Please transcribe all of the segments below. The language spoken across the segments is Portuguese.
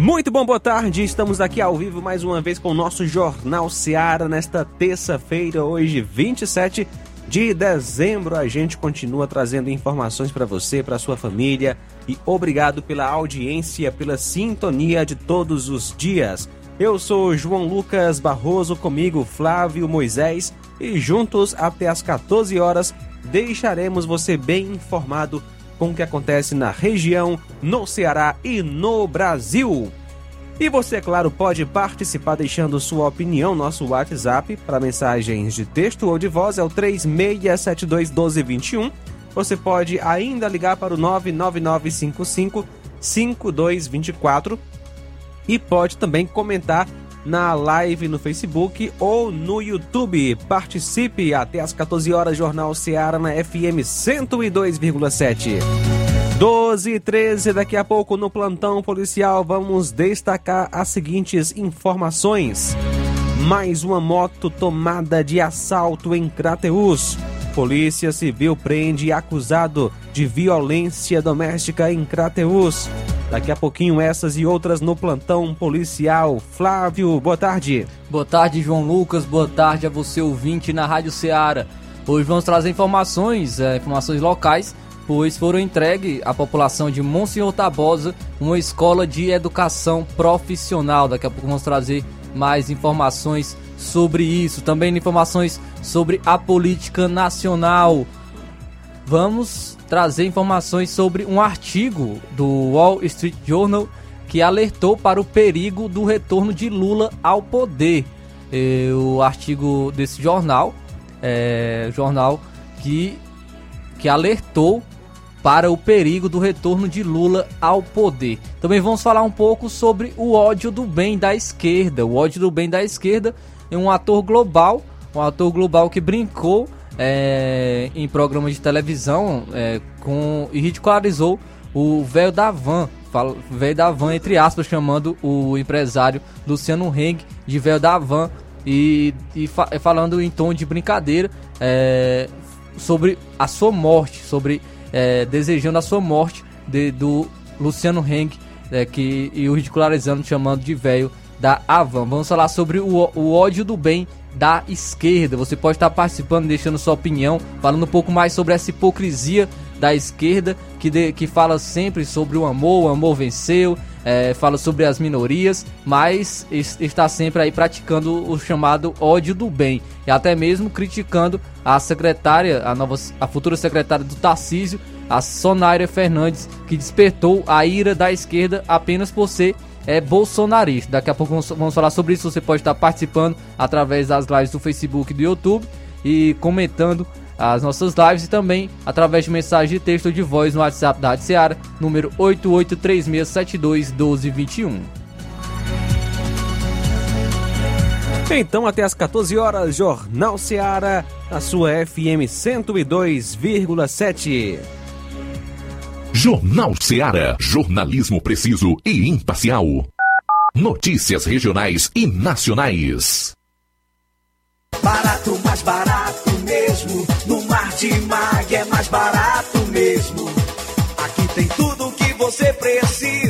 Muito bom, boa tarde. Estamos aqui ao vivo mais uma vez com o nosso Jornal Seara nesta terça-feira, hoje 27 de dezembro. A gente continua trazendo informações para você, para sua família e obrigado pela audiência, pela sintonia de todos os dias. Eu sou João Lucas Barroso, comigo Flávio Moisés e juntos até às 14 horas deixaremos você bem informado com o que acontece na região, no Ceará e no Brasil. E você, é claro, pode participar deixando sua opinião. Nosso WhatsApp para mensagens de texto ou de voz é o 36721221. Você pode ainda ligar para o 99955 5224 e pode também comentar na live no Facebook ou no YouTube. Participe até às 14 horas, Jornal Seara na FM 102,7. 12 e 13, daqui a pouco no plantão policial vamos destacar as seguintes informações. Mais uma moto tomada de assalto em Crateus. Polícia Civil prende acusado de violência doméstica em Crateus. Daqui a pouquinho essas e outras no plantão policial. Flávio, boa tarde. Boa tarde, João Lucas. Boa tarde a você ouvinte na Rádio Ceará. Hoje vamos trazer informações, é, informações locais, pois foram entregues à população de Monsenhor Tabosa uma escola de educação profissional. Daqui a pouco vamos trazer mais informações sobre isso, também informações sobre a política nacional. Vamos trazer informações sobre um artigo do Wall Street Journal que alertou para o perigo do retorno de Lula ao poder. E o artigo desse jornal, é, jornal que, que alertou para o perigo do retorno de Lula ao poder. Também vamos falar um pouco sobre o ódio do bem da esquerda. O ódio do bem da esquerda é um ator global, um ator global que brincou é, em programa de televisão é, com, e ridicularizou o velho da van, velho da van, entre aspas, chamando o empresário Luciano Heng de velho da van e, e fa falando em tom de brincadeira é, sobre a sua morte, sobre é, desejando a sua morte de, do Luciano Heng é, que, e o ridicularizando, chamando de velho da Avan. Vamos falar sobre o, o ódio do bem da esquerda. Você pode estar participando, deixando sua opinião, falando um pouco mais sobre essa hipocrisia da esquerda que, de, que fala sempre sobre o amor, o amor venceu, é, fala sobre as minorias, mas está sempre aí praticando o chamado ódio do bem e até mesmo criticando a secretária, a nova, a futura secretária do Tarcísio, a Sonária Fernandes, que despertou a ira da esquerda apenas por ser é bolsonarista. Daqui a pouco vamos falar sobre isso. Você pode estar participando através das lives do Facebook e do YouTube e comentando as nossas lives e também através de mensagem de texto ou de voz no WhatsApp da Rádio Seara, número 8836721221. Então, até às 14 horas, Jornal Seara, a sua FM 102,7. Jornal Seara. Jornalismo preciso e imparcial. Notícias regionais e nacionais. Barato, mais barato mesmo. No Martimag é mais barato mesmo. Aqui tem tudo o que você precisa.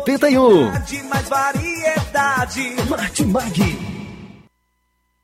1981. Mais variedade. Martimag.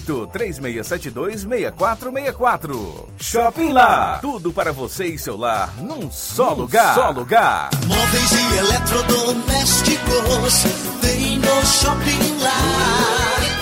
3672 6464. Shopping Lá. Tudo para você e seu lar num só num lugar. Só lugar. Móveis e eletrodomésticos. Vem no Shopping Lá.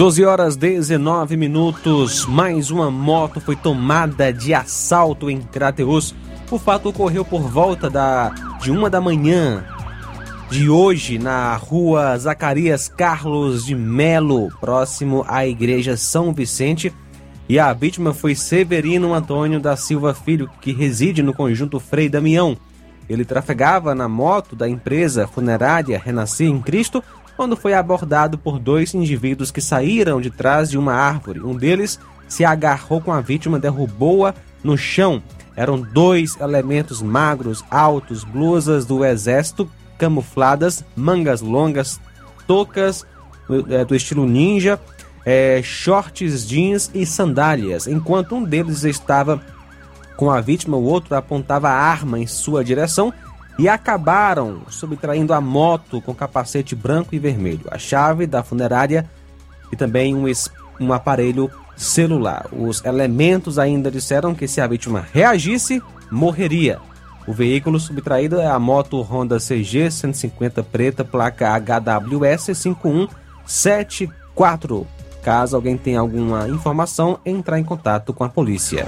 12 horas 19 minutos. Mais uma moto foi tomada de assalto em Crateus. O fato ocorreu por volta da, de uma da manhã de hoje na rua Zacarias Carlos de Melo, próximo à igreja São Vicente. E a vítima foi Severino Antônio da Silva Filho, que reside no conjunto Frei Damião. Ele trafegava na moto da empresa funerária Renascer em Cristo quando foi abordado por dois indivíduos que saíram de trás de uma árvore. Um deles se agarrou com a vítima, derrubou-a no chão. Eram dois elementos magros, altos, blusas do exército camufladas, mangas longas, toucas é, do estilo ninja, é, shorts jeans e sandálias. Enquanto um deles estava com a vítima, o outro apontava a arma em sua direção e acabaram subtraindo a moto com capacete branco e vermelho, a chave da funerária e também um, um aparelho celular. Os elementos ainda disseram que se a vítima reagisse, morreria. O veículo subtraído é a moto Honda CG 150 preta, placa HWS 5174. Caso alguém tenha alguma informação, entrar em contato com a polícia.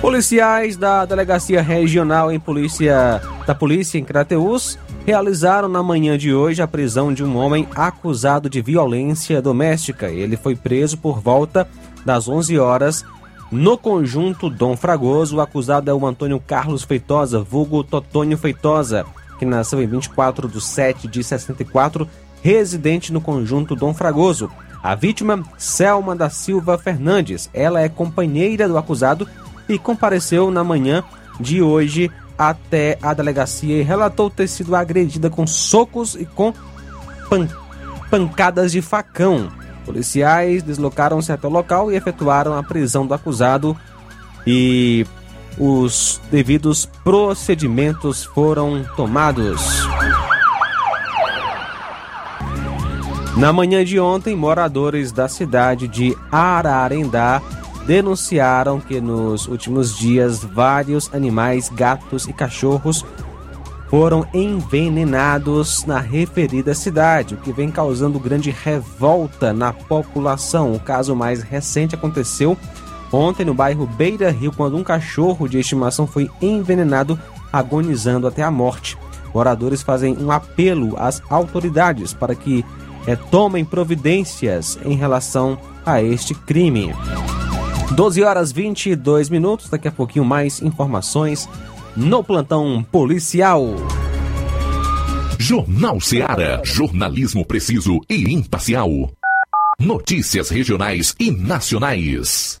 Policiais da Delegacia Regional em Polícia da Polícia em Crateus realizaram na manhã de hoje a prisão de um homem acusado de violência doméstica. Ele foi preso por volta das 11 horas no conjunto Dom Fragoso. O acusado é o Antônio Carlos Feitosa, vulgo Totônio Feitosa, que nasceu em 24 de 7 de 64, residente no conjunto Dom Fragoso. A vítima, Selma da Silva Fernandes, ela é companheira do acusado e compareceu na manhã de hoje até a delegacia e relatou ter sido agredida com socos e com pan pancadas de facão. Policiais deslocaram-se até o local e efetuaram a prisão do acusado e os devidos procedimentos foram tomados. Na manhã de ontem, moradores da cidade de Ararendá denunciaram que nos últimos dias vários animais, gatos e cachorros foram envenenados na referida cidade, o que vem causando grande revolta na população. O caso mais recente aconteceu ontem no bairro Beira Rio, quando um cachorro de estimação foi envenenado, agonizando até a morte. Moradores fazem um apelo às autoridades para que é, tomem providências em relação a este crime. 12 horas 22 minutos, daqui a pouquinho mais informações no plantão policial. Jornal Seara. Jornalismo preciso e imparcial. Notícias regionais e nacionais.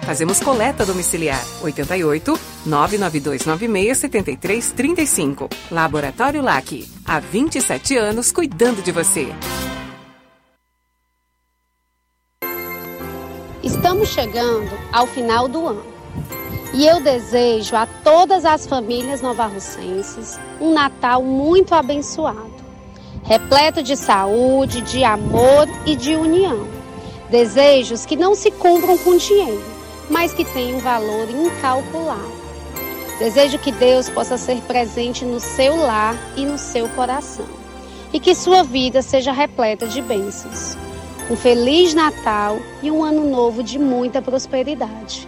Fazemos coleta domiciliar 88 99296 7335. Laboratório LAC. Há 27 anos cuidando de você. Estamos chegando ao final do ano. E eu desejo a todas as famílias novarrocenses um Natal muito abençoado, repleto de saúde, de amor e de união. Desejos que não se cumpram com dinheiro, mas que têm um valor incalculável. Desejo que Deus possa ser presente no seu lar e no seu coração, e que sua vida seja repleta de bênçãos. Um feliz Natal e um ano novo de muita prosperidade.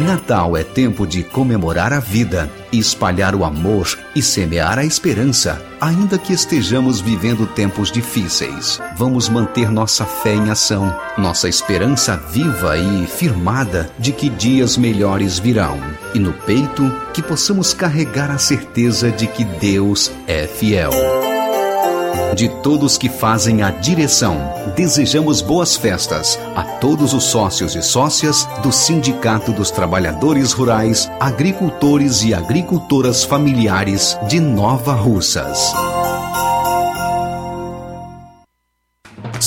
Natal é tempo de comemorar a vida, espalhar o amor e semear a esperança. Ainda que estejamos vivendo tempos difíceis, vamos manter nossa fé em ação, nossa esperança viva e firmada de que dias melhores virão. E no peito, que possamos carregar a certeza de que Deus é fiel. De todos que fazem a direção, desejamos boas festas a todos os sócios e sócias do Sindicato dos Trabalhadores Rurais, Agricultores e Agricultoras Familiares de Nova Russas.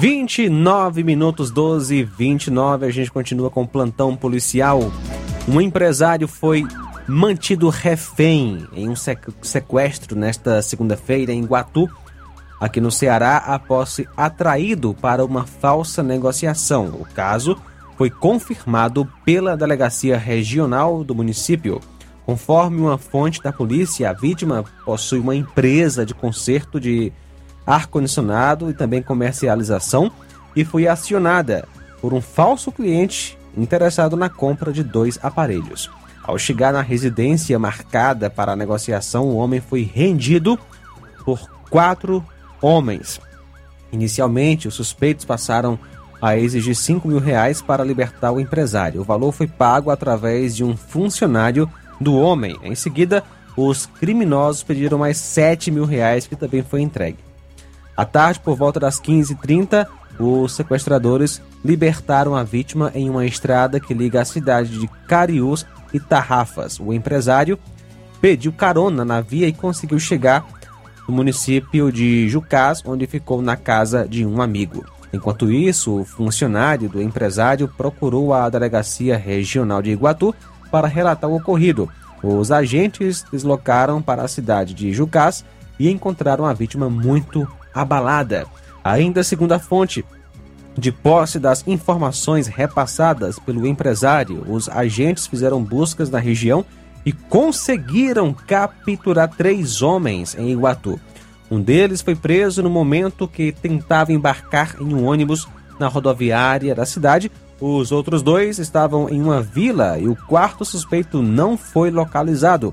29 minutos 12 e 29, a gente continua com o plantão policial. Um empresário foi mantido refém em um sequestro nesta segunda-feira em Guatu, aqui no Ceará, após ser atraído para uma falsa negociação. O caso foi confirmado pela Delegacia Regional do município. Conforme uma fonte da polícia, a vítima possui uma empresa de conserto de ar-condicionado e também comercialização e foi acionada por um falso cliente interessado na compra de dois aparelhos. Ao chegar na residência marcada para a negociação, o homem foi rendido por quatro homens. Inicialmente, os suspeitos passaram a exigir 5 mil reais para libertar o empresário. O valor foi pago através de um funcionário do homem. Em seguida, os criminosos pediram mais 7 mil reais, que também foi entregue. À tarde, por volta das 15h30, os sequestradores libertaram a vítima em uma estrada que liga a cidade de Cariús e Tarrafas. O empresário pediu carona na via e conseguiu chegar no município de Jucás, onde ficou na casa de um amigo. Enquanto isso, o funcionário do empresário procurou a delegacia regional de Iguatu para relatar o ocorrido. Os agentes deslocaram para a cidade de Jucás e encontraram a vítima muito abalada. Ainda segundo a fonte, de posse das informações repassadas pelo empresário, os agentes fizeram buscas na região e conseguiram capturar três homens em Iguatu. Um deles foi preso no momento que tentava embarcar em um ônibus na rodoviária da cidade. Os outros dois estavam em uma vila e o quarto suspeito não foi localizado.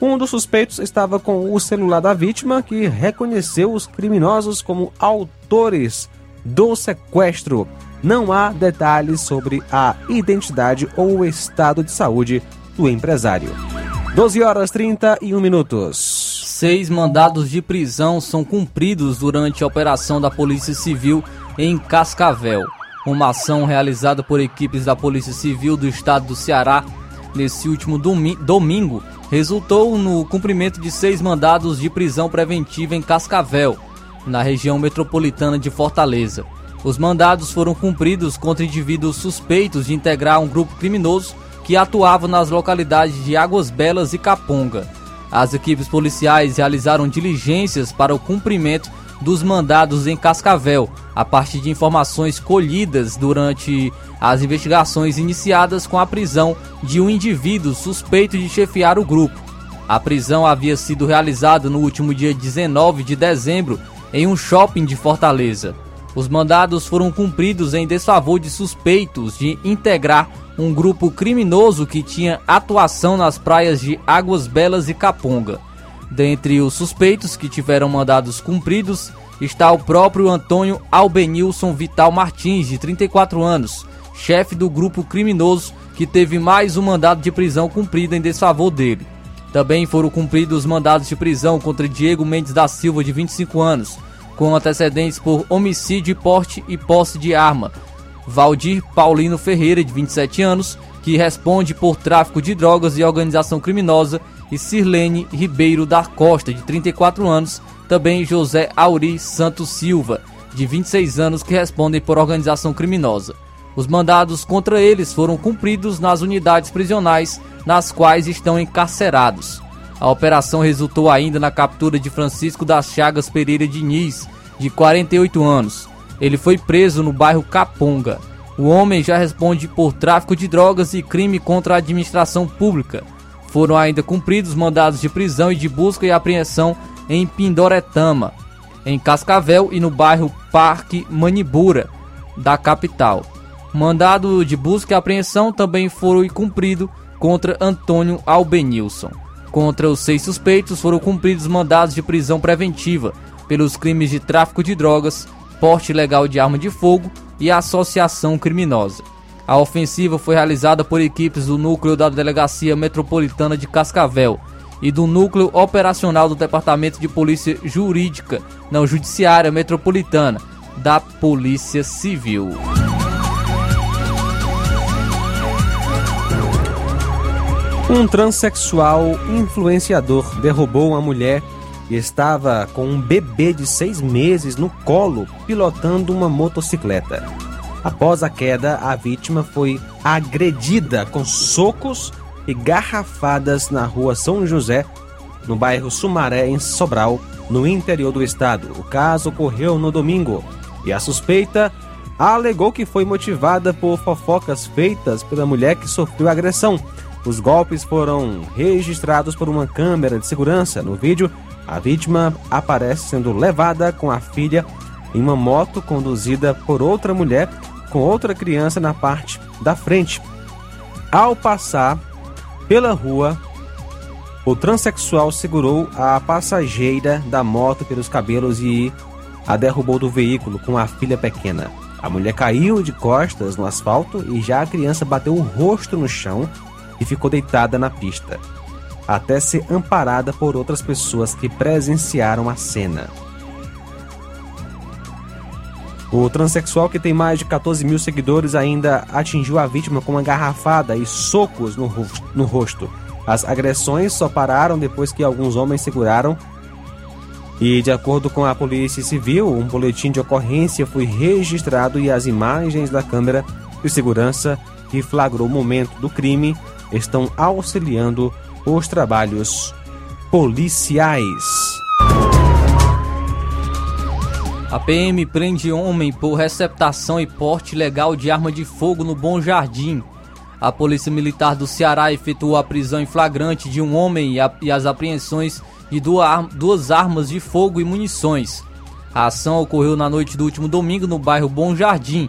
Um dos suspeitos estava com o celular da vítima, que reconheceu os criminosos como autores do sequestro. Não há detalhes sobre a identidade ou o estado de saúde do empresário. 12 horas 31 minutos. Seis mandados de prisão são cumpridos durante a operação da Polícia Civil em Cascavel. Uma ação realizada por equipes da Polícia Civil do estado do Ceará nesse último domi domingo resultou no cumprimento de seis mandados de prisão preventiva em Cascavel, na região metropolitana de Fortaleza. Os mandados foram cumpridos contra indivíduos suspeitos de integrar um grupo criminoso que atuava nas localidades de Águas Belas e Caponga. As equipes policiais realizaram diligências para o cumprimento dos mandados em Cascavel, a partir de informações colhidas durante as investigações iniciadas com a prisão de um indivíduo suspeito de chefiar o grupo. A prisão havia sido realizada no último dia 19 de dezembro em um shopping de Fortaleza. Os mandados foram cumpridos em desfavor de suspeitos de integrar um grupo criminoso que tinha atuação nas praias de Águas Belas e Caponga. Dentre os suspeitos que tiveram mandados cumpridos está o próprio Antônio Albenilson Vital Martins, de 34 anos, chefe do grupo criminoso que teve mais um mandado de prisão cumprido em desfavor dele. Também foram cumpridos mandados de prisão contra Diego Mendes da Silva, de 25 anos, com antecedentes por homicídio porte e posse de arma. Valdir Paulino Ferreira, de 27 anos, que responde por tráfico de drogas e organização criminosa, e Sirlene Ribeiro da Costa, de 34 anos, também José Auri Santos Silva, de 26 anos, que respondem por organização criminosa. Os mandados contra eles foram cumpridos nas unidades prisionais nas quais estão encarcerados. A operação resultou ainda na captura de Francisco das Chagas Pereira Diniz, de 48 anos. Ele foi preso no bairro Caponga. O homem já responde por tráfico de drogas e crime contra a administração pública. Foram ainda cumpridos mandados de prisão e de busca e apreensão em Pindoretama, em Cascavel e no bairro Parque Manibura, da capital. Mandado de busca e apreensão também foi cumprido contra Antônio Albenilson. Contra os seis suspeitos foram cumpridos mandados de prisão preventiva pelos crimes de tráfico de drogas, porte ilegal de arma de fogo e associação criminosa. A ofensiva foi realizada por equipes do núcleo da Delegacia Metropolitana de Cascavel e do núcleo operacional do Departamento de Polícia Jurídica, não Judiciária Metropolitana, da Polícia Civil. Um transexual influenciador derrubou uma mulher e estava com um bebê de seis meses no colo pilotando uma motocicleta. Após a queda, a vítima foi agredida com socos e garrafadas na rua São José, no bairro Sumaré, em Sobral, no interior do estado. O caso ocorreu no domingo e a suspeita alegou que foi motivada por fofocas feitas pela mulher que sofreu agressão. Os golpes foram registrados por uma câmera de segurança. No vídeo, a vítima aparece sendo levada com a filha em uma moto conduzida por outra mulher com outra criança na parte da frente. Ao passar pela rua, o transexual segurou a passageira da moto pelos cabelos e a derrubou do veículo com a filha pequena. A mulher caiu de costas no asfalto e já a criança bateu o rosto no chão e ficou deitada na pista, até ser amparada por outras pessoas que presenciaram a cena. O transexual, que tem mais de 14 mil seguidores, ainda atingiu a vítima com uma garrafada e socos no, no rosto. As agressões só pararam depois que alguns homens seguraram. E, de acordo com a Polícia Civil, um boletim de ocorrência foi registrado e as imagens da câmera de segurança que flagrou o momento do crime estão auxiliando os trabalhos policiais. A PM prende homem por receptação e porte ilegal de arma de fogo no Bom Jardim. A Polícia Militar do Ceará efetuou a prisão em flagrante de um homem e, as apreensões de duas armas de fogo e munições. A ação ocorreu na noite do último domingo no bairro Bom Jardim,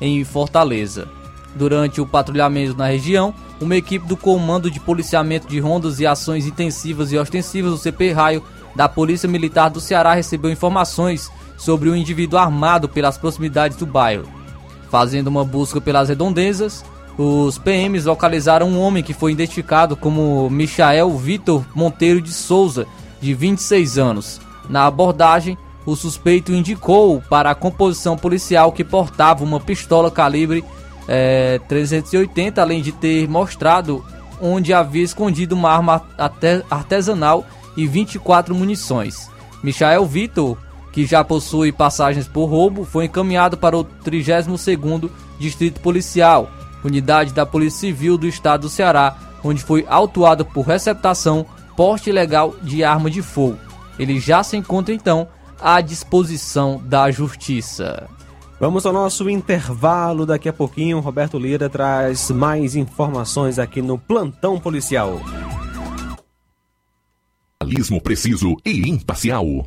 em Fortaleza. Durante o patrulhamento na região, uma equipe do Comando de Policiamento de Rondas e Ações Intensivas e Ostensivas do CP Raio da Polícia Militar do Ceará recebeu informações sobre um indivíduo armado pelas proximidades do bairro. Fazendo uma busca pelas redondezas, os PMs localizaram um homem que foi identificado como Michael Vitor Monteiro de Souza, de 26 anos. Na abordagem, o suspeito indicou para a composição policial que portava uma pistola calibre é, 380, além de ter mostrado onde havia escondido uma arma artesanal e 24 munições. Michael Vitor, que já possui passagens por roubo, foi encaminhado para o 32º Distrito Policial, unidade da Polícia Civil do Estado do Ceará, onde foi autuado por receptação, porte ilegal de arma de fogo. Ele já se encontra então à disposição da Justiça. Vamos ao nosso intervalo. Daqui a pouquinho, Roberto Lira traz mais informações aqui no Plantão Policial. Jornalismo preciso e imparcial.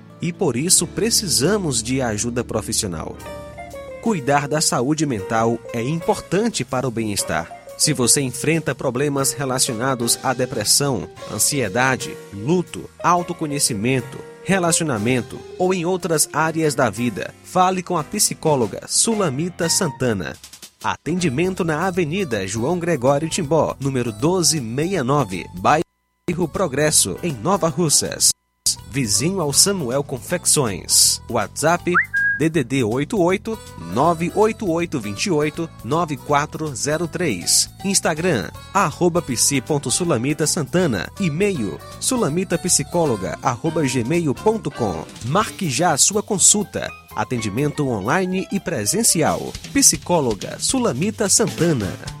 e por isso precisamos de ajuda profissional. Cuidar da saúde mental é importante para o bem-estar. Se você enfrenta problemas relacionados à depressão, ansiedade, luto, autoconhecimento, relacionamento ou em outras áreas da vida, fale com a psicóloga Sulamita Santana. Atendimento na Avenida João Gregório Timbó, número 1269, bairro Progresso, em Nova Russas. Vizinho ao Samuel Confecções. WhatsApp DDD 88 98828 9403. Instagram arroba psi.sulamita Santana. E-mail sulamitapsicóloga arroba gmail.com. Marque já a sua consulta. Atendimento online e presencial. Psicóloga Sulamita Santana.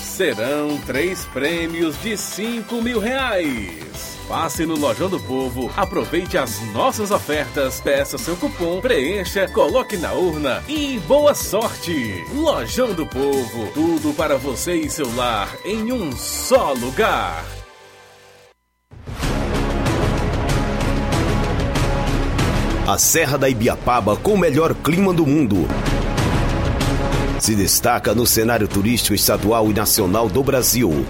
Serão três prêmios de 5 mil reais. Passe no Lojão do Povo, aproveite as nossas ofertas, peça seu cupom, preencha, coloque na urna e boa sorte! Lojão do Povo, tudo para você e seu lar em um só lugar. A Serra da Ibiapaba com o melhor clima do mundo. Se destaca no cenário turístico estadual e nacional do Brasil.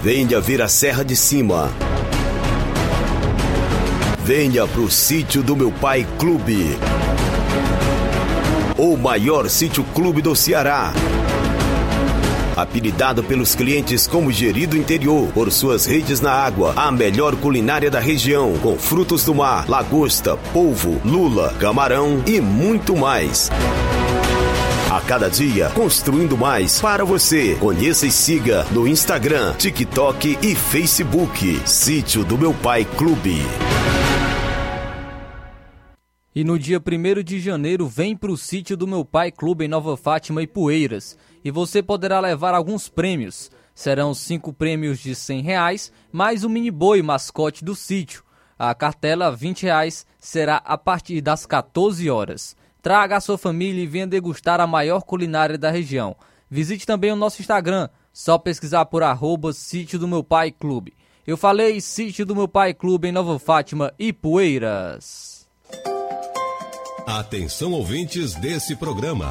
Venha ver a Serra de Cima. Venha pro sítio do meu pai Clube. O maior sítio clube do Ceará. Apelidado pelos clientes como Gerido Interior, por suas redes na água, a melhor culinária da região, com frutos do mar, lagosta, polvo, lula, camarão e muito mais. A cada dia, construindo mais para você. Conheça e siga no Instagram, TikTok e Facebook. Sítio do Meu Pai Clube. E no dia 1 de janeiro vem para o sítio do meu pai clube em Nova Fátima e Poeiras. E você poderá levar alguns prêmios. Serão cinco prêmios de 100 reais, mais o mini boi mascote do sítio. A cartela 20 reais será a partir das 14 horas. Traga a sua família e venha degustar a maior culinária da região. Visite também o nosso Instagram, só pesquisar por arroba Sítio do Meu Pai Clube. Eu falei Sítio do Meu Pai Clube em Nova Fátima e Poeiras. Atenção ouvintes desse programa.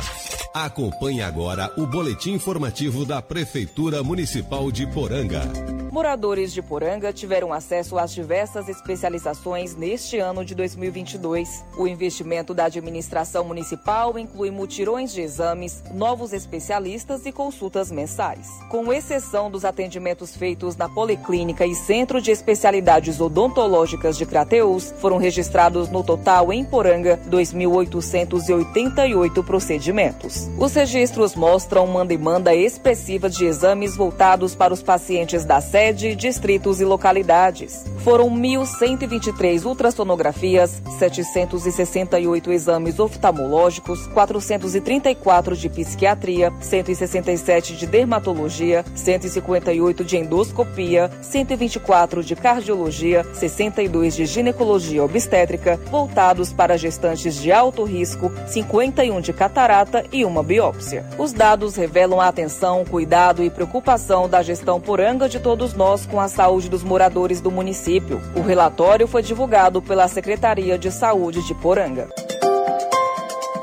Acompanhe agora o boletim informativo da Prefeitura Municipal de Poranga. Moradores de Poranga tiveram acesso às diversas especializações neste ano de 2022. O investimento da administração municipal inclui mutirões de exames, novos especialistas e consultas mensais. Com exceção dos atendimentos feitos na Policlínica e Centro de Especialidades Odontológicas de Crateus, foram registrados no total em Poranga 2.888 procedimentos. Os registros mostram uma demanda expressiva de exames voltados para os pacientes da sede, distritos e localidades. Foram 1.123 ultrassonografias, 768 exames oftalmológicos, 434 de psiquiatria, 167 de dermatologia, 158 de endoscopia, 124 de cardiologia, 62 de ginecologia obstétrica, voltados para gestantes de alto risco, 51 de catarata e uma biópsia. Os dados revelam a atenção, cuidado e preocupação da gestão poranga de todos nós com a saúde dos moradores do município. O relatório foi divulgado pela Secretaria de Saúde de Poranga.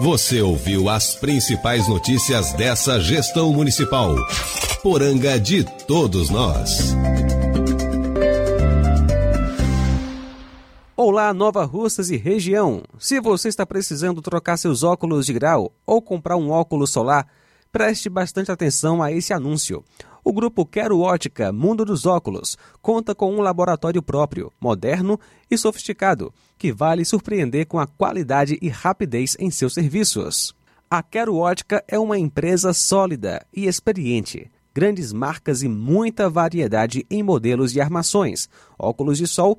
Você ouviu as principais notícias dessa gestão municipal. Poranga de todos nós. Olá, Nova Russas e região. Se você está precisando trocar seus óculos de grau ou comprar um óculos solar, preste bastante atenção a esse anúncio. O grupo Quero Ótica Mundo dos Óculos conta com um laboratório próprio, moderno e sofisticado, que vale surpreender com a qualidade e rapidez em seus serviços. A Quero Ótica é uma empresa sólida e experiente. Grandes marcas e muita variedade em modelos de armações, óculos de sol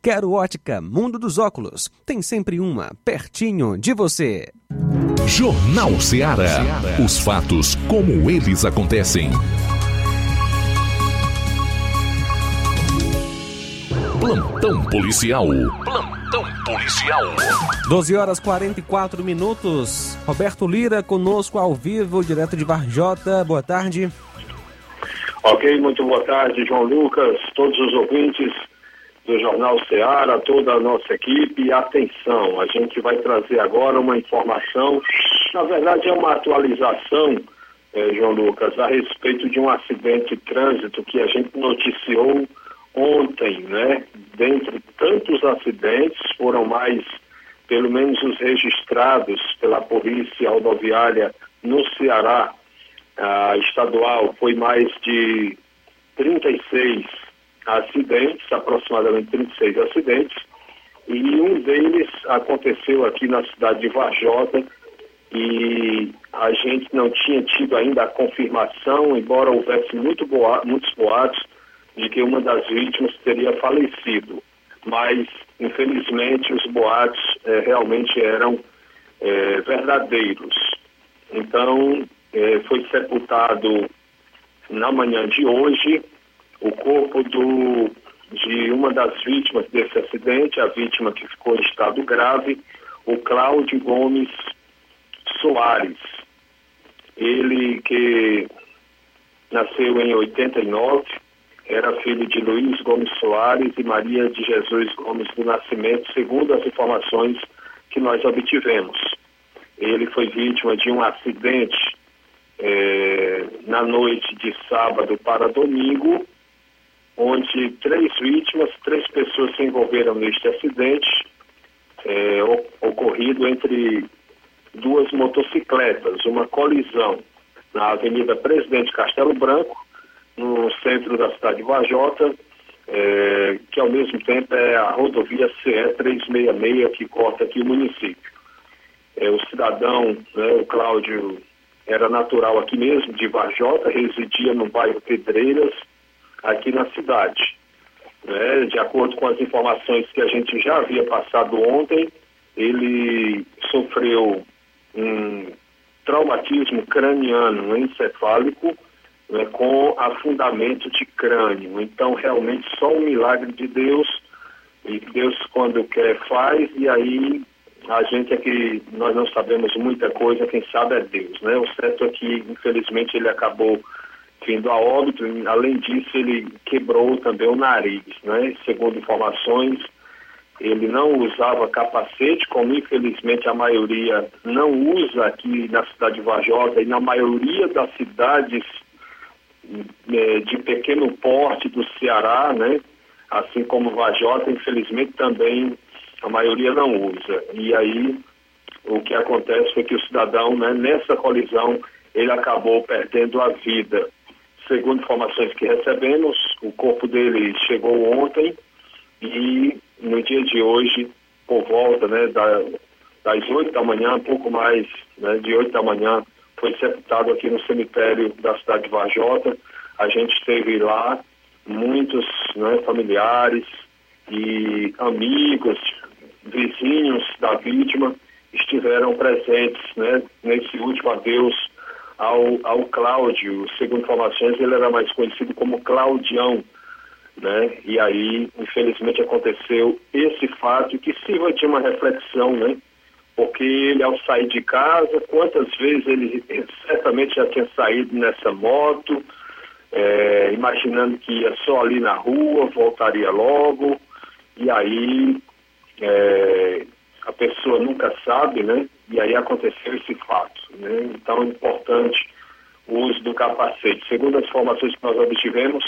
Quero Ótica Mundo dos Óculos. Tem sempre uma pertinho de você. Jornal Ceará. Os fatos como eles acontecem. Plantão policial. Plantão policial. 12 horas 44 minutos. Roberto Lira conosco ao vivo, direto de Varjota. Boa tarde. Ok, muito boa tarde, João Lucas, todos os ouvintes do Jornal Ceará, toda a nossa equipe. Atenção, a gente vai trazer agora uma informação, na verdade é uma atualização, eh, João Lucas, a respeito de um acidente de trânsito que a gente noticiou ontem, né? Dentre tantos acidentes, foram mais, pelo menos os registrados pela Polícia Rodoviária no Ceará, a estadual, foi mais de 36 acidentes, aproximadamente 36 acidentes, e um deles aconteceu aqui na cidade de Varjota e a gente não tinha tido ainda a confirmação, embora houvesse muito boa, muitos boatos de que uma das vítimas teria falecido. Mas, infelizmente, os boatos eh, realmente eram eh, verdadeiros. Então, eh, foi sepultado na manhã de hoje o corpo do, de uma das vítimas desse acidente, a vítima que ficou em estado grave, o Cláudio Gomes Soares. Ele que nasceu em 89, era filho de Luiz Gomes Soares e Maria de Jesus Gomes do Nascimento, segundo as informações que nós obtivemos. Ele foi vítima de um acidente eh, na noite de sábado para domingo, onde três vítimas, três pessoas se envolveram neste acidente eh, ocorrido entre duas motocicletas, uma colisão na Avenida Presidente Castelo Branco, no centro da cidade de Vajota, é, que ao mesmo tempo é a rodovia CE 366 que corta aqui o município. É, o cidadão, né, o Cláudio, era natural aqui mesmo, de Vajota, residia no bairro Pedreiras, aqui na cidade. Né, de acordo com as informações que a gente já havia passado ontem, ele sofreu um traumatismo craniano encefálico né, com afundamento de crânio. Então, realmente, só um milagre de Deus, e Deus, quando quer, faz, e aí a gente é que nós não sabemos muita coisa, quem sabe é Deus, né? O certo é que, infelizmente, ele acabou vindo a óbito, além disso, ele quebrou também o nariz, né? Segundo informações, ele não usava capacete, como infelizmente a maioria não usa aqui na cidade de Vajota e na maioria das cidades eh, de pequeno porte do Ceará, né? Assim como Vajota, infelizmente também a maioria não usa. E aí o que acontece foi que o cidadão, né, nessa colisão, ele acabou perdendo a vida. Segundo informações que recebemos, o corpo dele chegou ontem e no dia de hoje, por volta né, da, das 8 da manhã, um pouco mais né, de 8 da manhã, foi sepultado aqui no cemitério da cidade de Vajota. A gente esteve lá, muitos né, familiares e amigos, vizinhos da vítima estiveram presentes né, nesse último adeus ao, ao Cláudio. Segundo informações, ele era mais conhecido como Claudião. Né? E aí, infelizmente, aconteceu esse fato que sirva de uma reflexão, né? Porque ele, ao sair de casa, quantas vezes ele certamente já tinha saído nessa moto, é, imaginando que ia só ali na rua, voltaria logo, e aí é, a pessoa nunca sabe, né? E aí aconteceu esse fato, né? Então é importante o uso do capacete. Segundo as informações que nós obtivemos,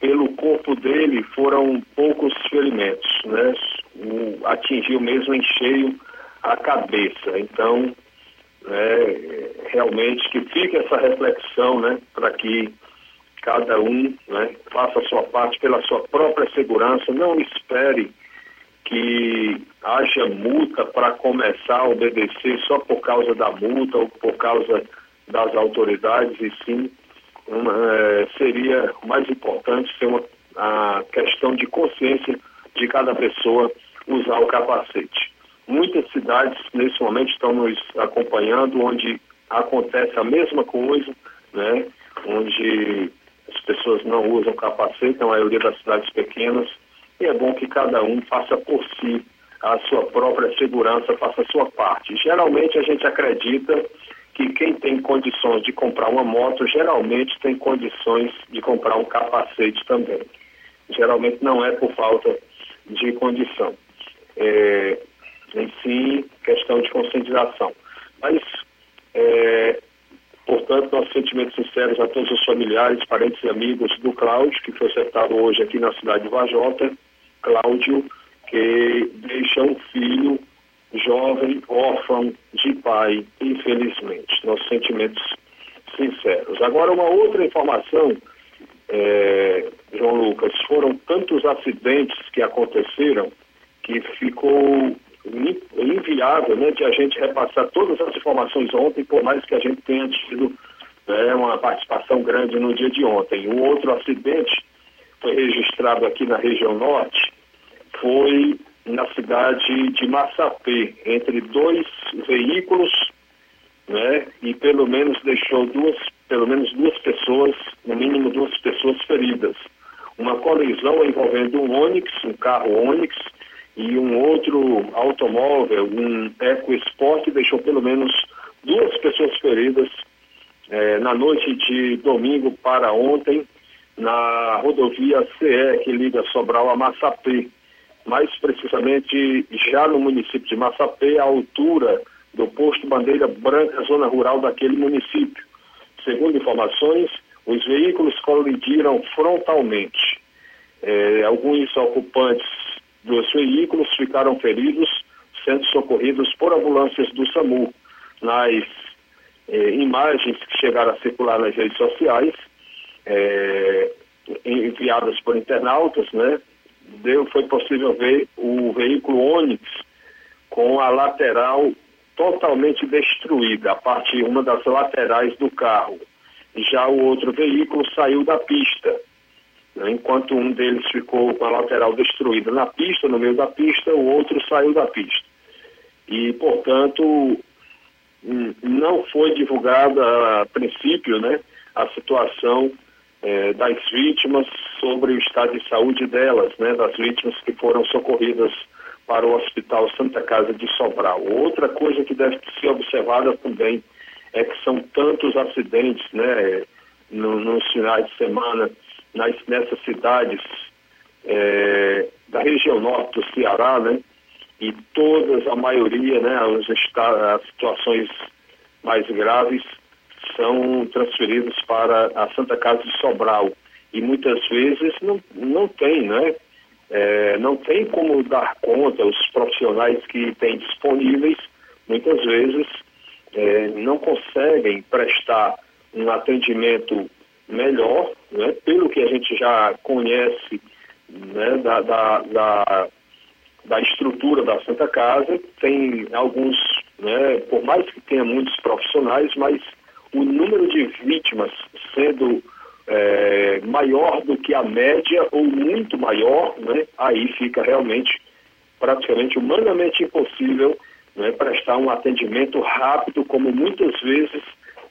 pelo corpo dele foram poucos ferimentos, né? O, atingiu mesmo em cheio a cabeça. Então, é, realmente que fique essa reflexão, né? Para que cada um né, faça a sua parte pela sua própria segurança, não espere que haja multa para começar a obedecer só por causa da multa ou por causa das autoridades, e sim uma, é, seria mais importante ser uma a questão de consciência de cada pessoa usar o capacete. Muitas cidades nesse momento estão nos acompanhando, onde acontece a mesma coisa, né? onde as pessoas não usam capacete, a maioria das cidades pequenas, e é bom que cada um faça por si a sua própria segurança, faça a sua parte. Geralmente a gente acredita que quem tem condições de comprar uma moto, geralmente tem condições de comprar um capacete também. Geralmente não é por falta de condição. É, em si, questão de conscientização. Mas, é, portanto, nossos sentimentos sinceros a todos os familiares, parentes e amigos do Cláudio, que foi acertado hoje aqui na cidade de Vajota. Cláudio, que deixa um filho jovem, órfão de pai, infelizmente. Nossos sentimentos sinceros. Agora, uma outra informação, é, João Lucas, foram tantos acidentes que aconteceram que ficou inviável né, de a gente repassar todas as informações ontem, por mais que a gente tenha tido né, uma participação grande no dia de ontem. Um outro acidente foi registrado aqui na região norte, foi na cidade de Massapê, entre dois veículos, né, e pelo menos deixou duas, pelo menos duas pessoas, no mínimo duas pessoas feridas. Uma colisão envolvendo um Onix, um carro Onix, e um outro automóvel, um EcoSport, deixou pelo menos duas pessoas feridas eh, na noite de domingo para ontem, na rodovia CE, que liga Sobral a Massapê mais precisamente já no município de Massapê, à altura do posto Bandeira Branca, zona rural daquele município. Segundo informações, os veículos colidiram frontalmente. É, alguns ocupantes dos veículos ficaram feridos, sendo socorridos por ambulâncias do SAMU. Nas é, imagens que chegaram a circular nas redes sociais, é, enviadas por internautas, né, deu, foi possível ver o veículo Onix com a lateral totalmente destruída, a parte uma das laterais do carro. Já o outro veículo saiu da pista. Né? Enquanto um deles ficou com a lateral destruída na pista, no meio da pista, o outro saiu da pista. E, portanto, hum, não foi divulgada a princípio, né, a situação eh, das vítimas, sobre o estado de saúde delas, né, das vítimas que foram socorridas para o Hospital Santa Casa de Sobral. Outra coisa que deve ser observada também é que são tantos acidentes, né, no, nos finais de semana, nas, nessas cidades é, da região norte do Ceará, né, e todas, a maioria, né, os as situações mais graves são transferidas para a Santa Casa de Sobral. E muitas vezes não, não tem, né? É, não tem como dar conta, os profissionais que têm disponíveis, muitas vezes é, não conseguem prestar um atendimento melhor, né, pelo que a gente já conhece né, da, da, da, da, estrutura da Santa Casa, tem alguns, né, por mais que tenha muitos profissionais, mas o número de vítimas sendo é, maior do que a média ou muito maior, né, aí fica realmente praticamente humanamente impossível né, prestar um atendimento rápido, como muitas vezes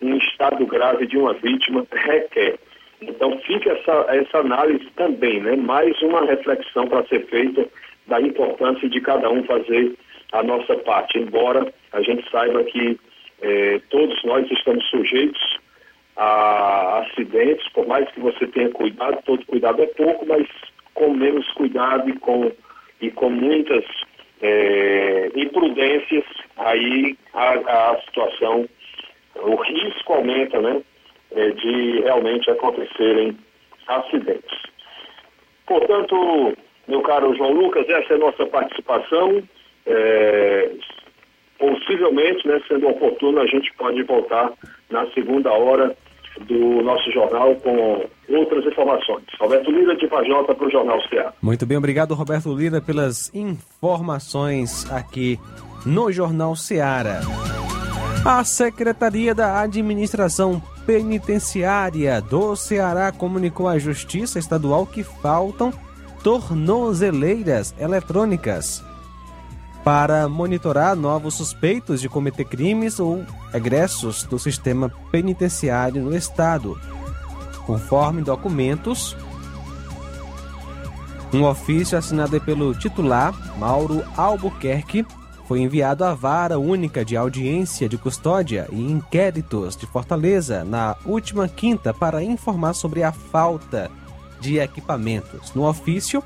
um estado grave de uma vítima requer. Então fica essa, essa análise também, né, mais uma reflexão para ser feita da importância de cada um fazer a nossa parte, embora a gente saiba que eh, todos nós estamos sujeitos a acidentes, por mais que você tenha cuidado, todo cuidado é pouco, mas com menos cuidado e com, e com muitas é, imprudências, aí a, a, situação, o risco aumenta, né, é, de realmente acontecerem acidentes. Portanto, meu caro João Lucas, essa é a nossa participação. É, possivelmente, né, sendo oportuno, a gente pode voltar na segunda hora do nosso jornal com outras informações. Roberto Lira de Pajota para o Jornal Ceará. Muito bem, obrigado Roberto Lira pelas informações aqui no Jornal Ceará. A Secretaria da Administração Penitenciária do Ceará comunicou à Justiça Estadual que faltam tornozeleiras eletrônicas para monitorar novos suspeitos de cometer crimes ou egressos do sistema penitenciário no estado. Conforme documentos, um ofício assinado pelo titular, Mauro Albuquerque, foi enviado à Vara Única de Audiência de Custódia e Inquéritos de Fortaleza na última quinta para informar sobre a falta de equipamentos. No ofício,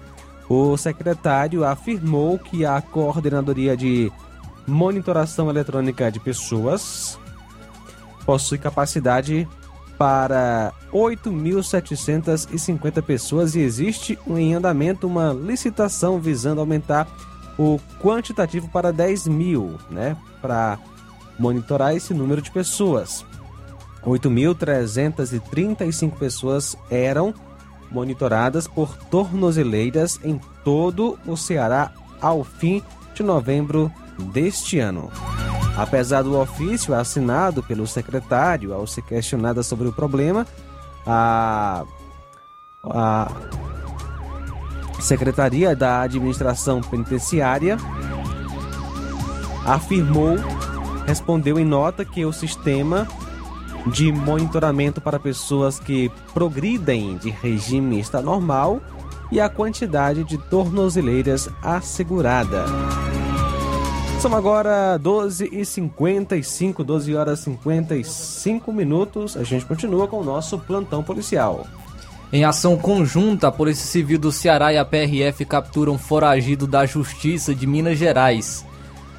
o secretário afirmou que a Coordenadoria de Monitoração Eletrônica de Pessoas possui capacidade para 8.750 pessoas e existe em andamento uma licitação visando aumentar o quantitativo para 10 mil, né? Para monitorar esse número de pessoas. 8.335 pessoas eram monitoradas por tornozeleiras em todo o Ceará ao fim de novembro deste ano. Apesar do ofício assinado pelo secretário ao ser questionada sobre o problema, a, a Secretaria da Administração Penitenciária afirmou, respondeu em nota que o sistema de monitoramento para pessoas que progridem de regime está normal e a quantidade de tornozeleiras assegurada. São agora 12 e 55, 12 horas e 55 minutos. A gente continua com o nosso plantão policial. Em ação conjunta, a Polícia Civil do Ceará e a PRF capturam foragido da Justiça de Minas Gerais.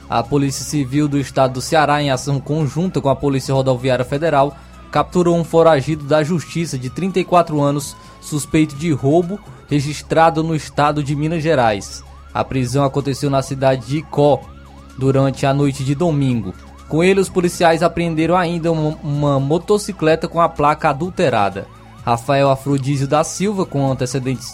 A Polícia Civil do Estado do Ceará, em ação conjunta com a Polícia Rodoviária Federal, capturou um foragido da Justiça de 34 anos, suspeito de roubo, registrado no estado de Minas Gerais. A prisão aconteceu na cidade de Icó durante a noite de domingo. Com ele, os policiais apreenderam ainda uma, uma motocicleta com a placa adulterada. Rafael Afrodísio da Silva, com antecedentes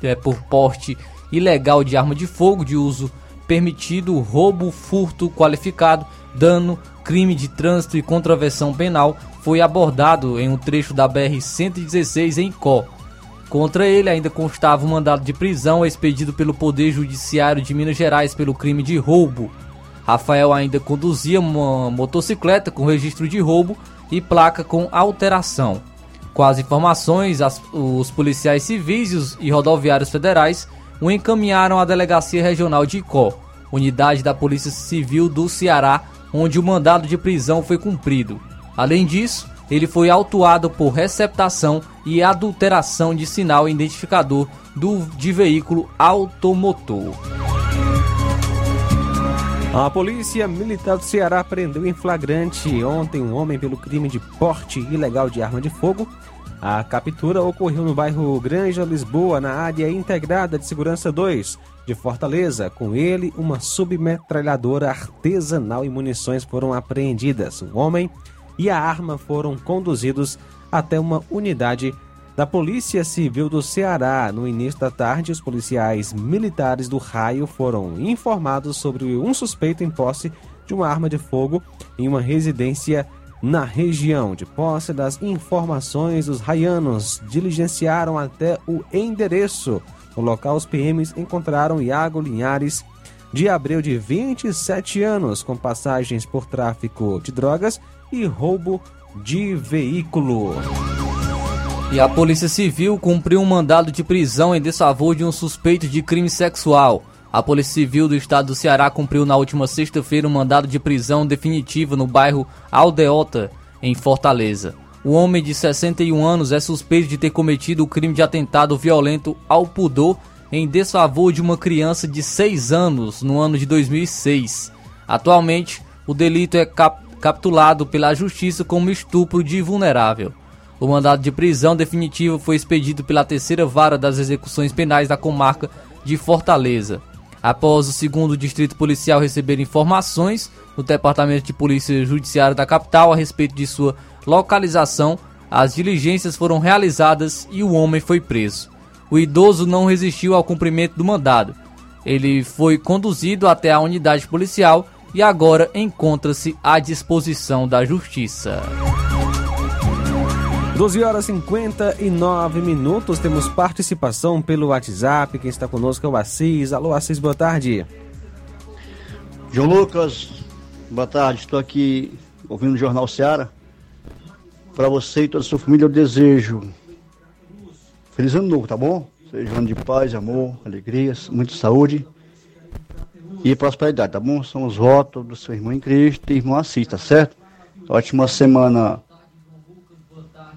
é, por porte ilegal de arma de fogo de uso permitido roubo, furto qualificado, dano, crime de trânsito e contravenção penal, foi abordado em um trecho da BR-116 em Có. Contra ele ainda constava um mandado de prisão expedido pelo Poder Judiciário de Minas Gerais pelo crime de roubo. Rafael ainda conduzia uma motocicleta com registro de roubo e placa com alteração. Com as informações, as, os policiais civis e, e rodoviários federais o encaminharam à Delegacia Regional de Icó, unidade da Polícia Civil do Ceará, onde o mandado de prisão foi cumprido. Além disso, ele foi autuado por receptação e adulteração de sinal identificador do, de veículo automotor. A Polícia Militar do Ceará prendeu em flagrante ontem um homem pelo crime de porte ilegal de arma de fogo. A captura ocorreu no bairro Granja, Lisboa, na área integrada de Segurança 2 de Fortaleza. Com ele, uma submetralhadora artesanal e munições foram apreendidas. O homem e a arma foram conduzidos até uma unidade da Polícia Civil do Ceará. No início da tarde, os policiais militares do raio foram informados sobre um suspeito em posse de uma arma de fogo em uma residência na região. De posse das informações, os raianos diligenciaram até o endereço. No local, os PMs encontraram Iago Linhares de Abreu, de 27 anos, com passagens por tráfico de drogas e roubo de veículo. E a Polícia Civil cumpriu um mandado de prisão em desfavor de um suspeito de crime sexual. A Polícia Civil do Estado do Ceará cumpriu na última sexta-feira um mandado de prisão definitivo no bairro Aldeota, em Fortaleza. O homem de 61 anos é suspeito de ter cometido o crime de atentado violento ao pudor em desfavor de uma criança de 6 anos no ano de 2006. Atualmente, o delito é cap capturado pela Justiça como estupro de vulnerável. O mandado de prisão definitivo foi expedido pela terceira vara das execuções penais da comarca de Fortaleza. Após o segundo distrito policial receber informações no Departamento de Polícia Judiciária da capital a respeito de sua localização, as diligências foram realizadas e o homem foi preso. O idoso não resistiu ao cumprimento do mandado. Ele foi conduzido até a unidade policial e agora encontra-se à disposição da justiça. 12 horas e 59 minutos, temos participação pelo WhatsApp. Quem está conosco é o Assis. Alô, Assis, boa tarde. João Lucas, boa tarde. Estou aqui ouvindo o Jornal Seara. Para você e toda a sua família, eu desejo feliz ano novo, tá bom? Seja um ano de paz, amor, alegrias, muita saúde e prosperidade, tá bom? São os votos do seu irmão em Cristo e irmão Assis, tá certo? Ótima semana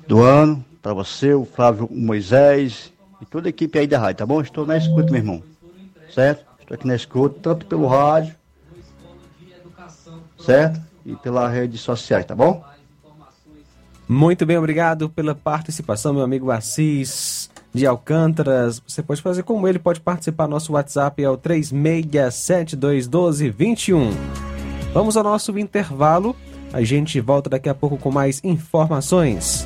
do ano para você, o Flávio Moisés e toda a equipe aí da rádio, tá bom? Estou na escuta, meu irmão. Certo? Estou aqui na escuta, tanto pelo rádio, certo? E pelas redes sociais, tá bom? Muito bem, obrigado pela participação, meu amigo Assis de Alcântaras. Você pode fazer como ele, pode participar. Nosso WhatsApp é o 36721221. Vamos ao nosso intervalo. A gente volta daqui a pouco com mais informações.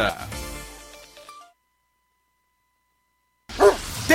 Yeah.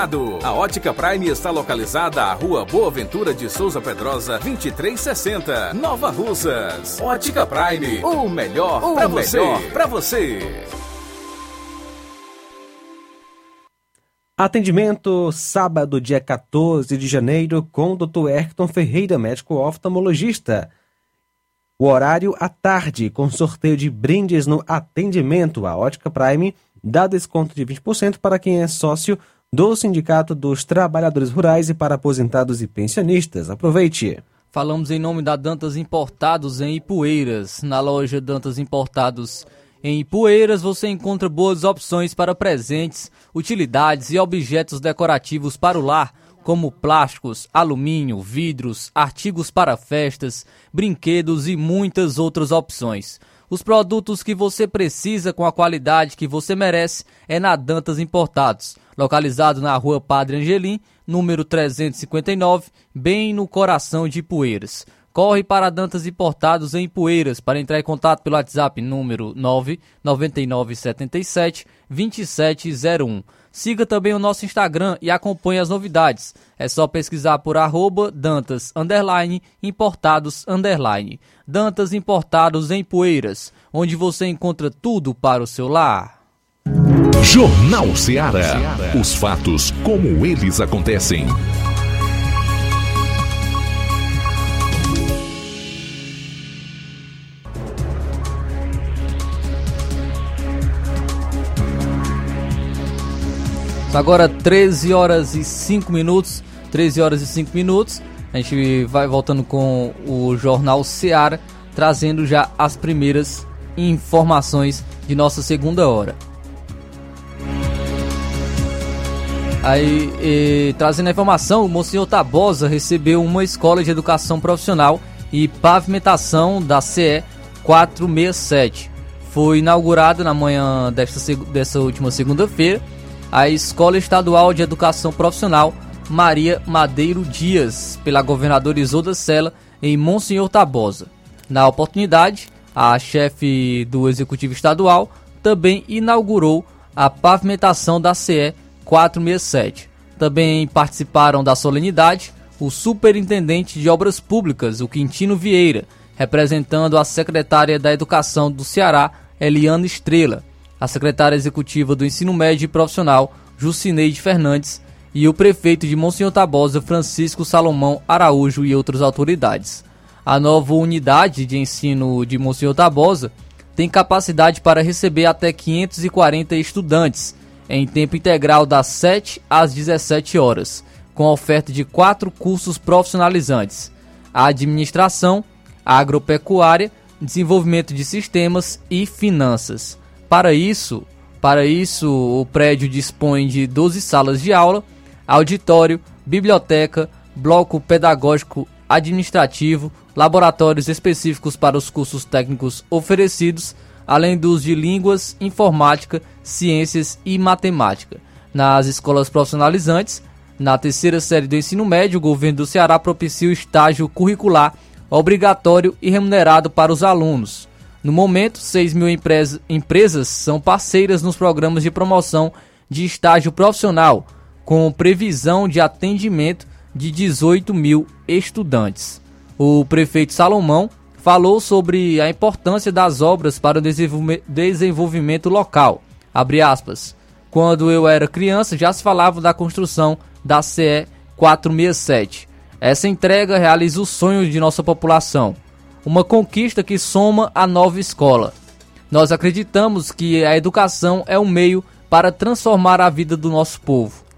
A Ótica Prime está localizada à Rua Boa Ventura de Souza Pedrosa, 2360, Nova Russas. Ótica Prime, o melhor para você. Pra você. Atendimento sábado, dia 14 de janeiro, com o Dr. Erton Ferreira, médico oftalmologista. O horário à tarde, com sorteio de brindes no atendimento. A Ótica Prime dá desconto de 20% para quem é sócio do Sindicato dos Trabalhadores Rurais e para aposentados e pensionistas. Aproveite! Falamos em nome da Dantas Importados em Ipueiras. Na loja Dantas Importados em Ipueiras você encontra boas opções para presentes, utilidades e objetos decorativos para o lar, como plásticos, alumínio, vidros, artigos para festas, brinquedos e muitas outras opções. Os produtos que você precisa com a qualidade que você merece é na Dantas Importados localizado na rua Padre Angelim, número 359, bem no coração de Poeiras. Corre para Dantas Importados em Poeiras para entrar em contato pelo WhatsApp número 99977 2701. Siga também o nosso Instagram e acompanhe as novidades. É só pesquisar por arroba Dantas underline, Importados underline. Dantas Importados em Poeiras, onde você encontra tudo para o seu lar. Jornal Ceará. Os fatos como eles acontecem. Agora 13 horas e 5 minutos. 13 horas e 5 minutos. A gente vai voltando com o Jornal Ceará, trazendo já as primeiras informações de nossa segunda hora. Aí, e, trazendo a informação, o Monsenhor Tabosa recebeu uma escola de educação profissional e pavimentação da CE 467. Foi inaugurada na manhã desta, última segunda-feira a Escola Estadual de Educação Profissional Maria Madeiro Dias, pela governadora Isolda Sela, em Monsenhor Tabosa. Na oportunidade, a chefe do Executivo Estadual também inaugurou a pavimentação da CE 467. Também participaram da solenidade o Superintendente de Obras Públicas, o Quintino Vieira, representando a secretária da Educação do Ceará, Eliana Estrela, a secretária executiva do Ensino Médio e Profissional, Jucineide Fernandes, e o prefeito de Monsenhor Tabosa, Francisco Salomão Araújo e outras autoridades. A nova unidade de ensino de Monsenhor Tabosa tem capacidade para receber até 540 estudantes em tempo integral das 7 às 17 horas, com oferta de quatro cursos profissionalizantes: a administração, agropecuária, desenvolvimento de sistemas e finanças. Para isso, para isso o prédio dispõe de 12 salas de aula, auditório, biblioteca, bloco pedagógico administrativo, laboratórios específicos para os cursos técnicos oferecidos, além dos de línguas, informática, ciências e matemática. Nas escolas profissionalizantes, na terceira série do ensino médio, o governo do Ceará propicia o estágio curricular obrigatório e remunerado para os alunos. No momento, 6 mil empresa, empresas são parceiras nos programas de promoção de estágio profissional, com previsão de atendimento de 18 mil estudantes. O prefeito Salomão falou sobre a importância das obras para o desenvolvimento local. Aspas, Quando eu era criança, já se falava da construção da CE 467. Essa entrega realiza o sonho de nossa população, uma conquista que soma a nova escola. Nós acreditamos que a educação é um meio para transformar a vida do nosso povo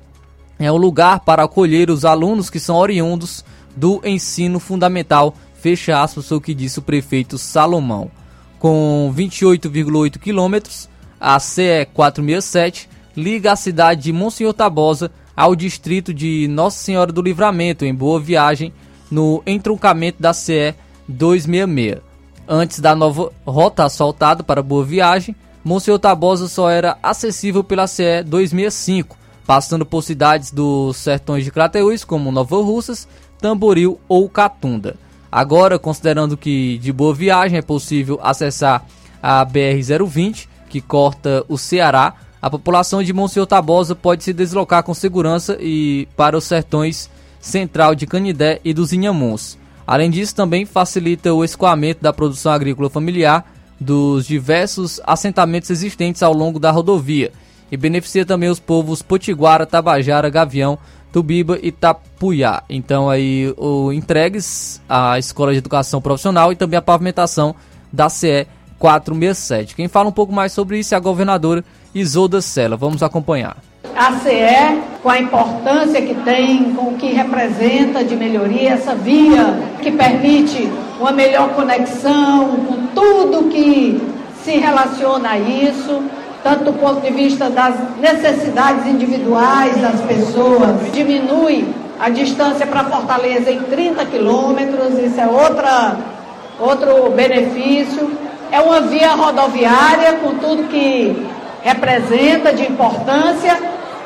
é um lugar para acolher os alunos que são oriundos do ensino fundamental, fecha aspas, o que disse o prefeito Salomão. Com 28,8 quilômetros, a CE 467 liga a cidade de Monsenhor Tabosa ao distrito de Nossa Senhora do Livramento, em Boa Viagem, no entroncamento da CE 266. Antes da nova rota asfaltada para Boa Viagem, Monsenhor Tabosa só era acessível pela CE 265, passando por cidades dos sertões de Crateús, como Nova Russas, Tamboril ou Catunda. Agora, considerando que de boa viagem é possível acessar a BR-020, que corta o Ceará, a população de Monsenhor Tabosa pode se deslocar com segurança e para os sertões central de Canidé e dos Inhamuns. Além disso, também facilita o escoamento da produção agrícola familiar dos diversos assentamentos existentes ao longo da rodovia e beneficia também os povos Potiguara, Tabajara, Gavião, Tubiba e Tapuyá. Então aí o entregues à Escola de Educação Profissional e também a pavimentação da CE 467. Quem fala um pouco mais sobre isso é a governadora Isolda Sela. Vamos acompanhar. A CE, com a importância que tem, com o que representa de melhoria, essa via que permite uma melhor conexão com tudo que se relaciona a isso, tanto do ponto de vista das necessidades individuais das pessoas, diminui a distância para Fortaleza em 30 quilômetros, isso é outra, outro benefício. É uma via rodoviária com tudo que representa de importância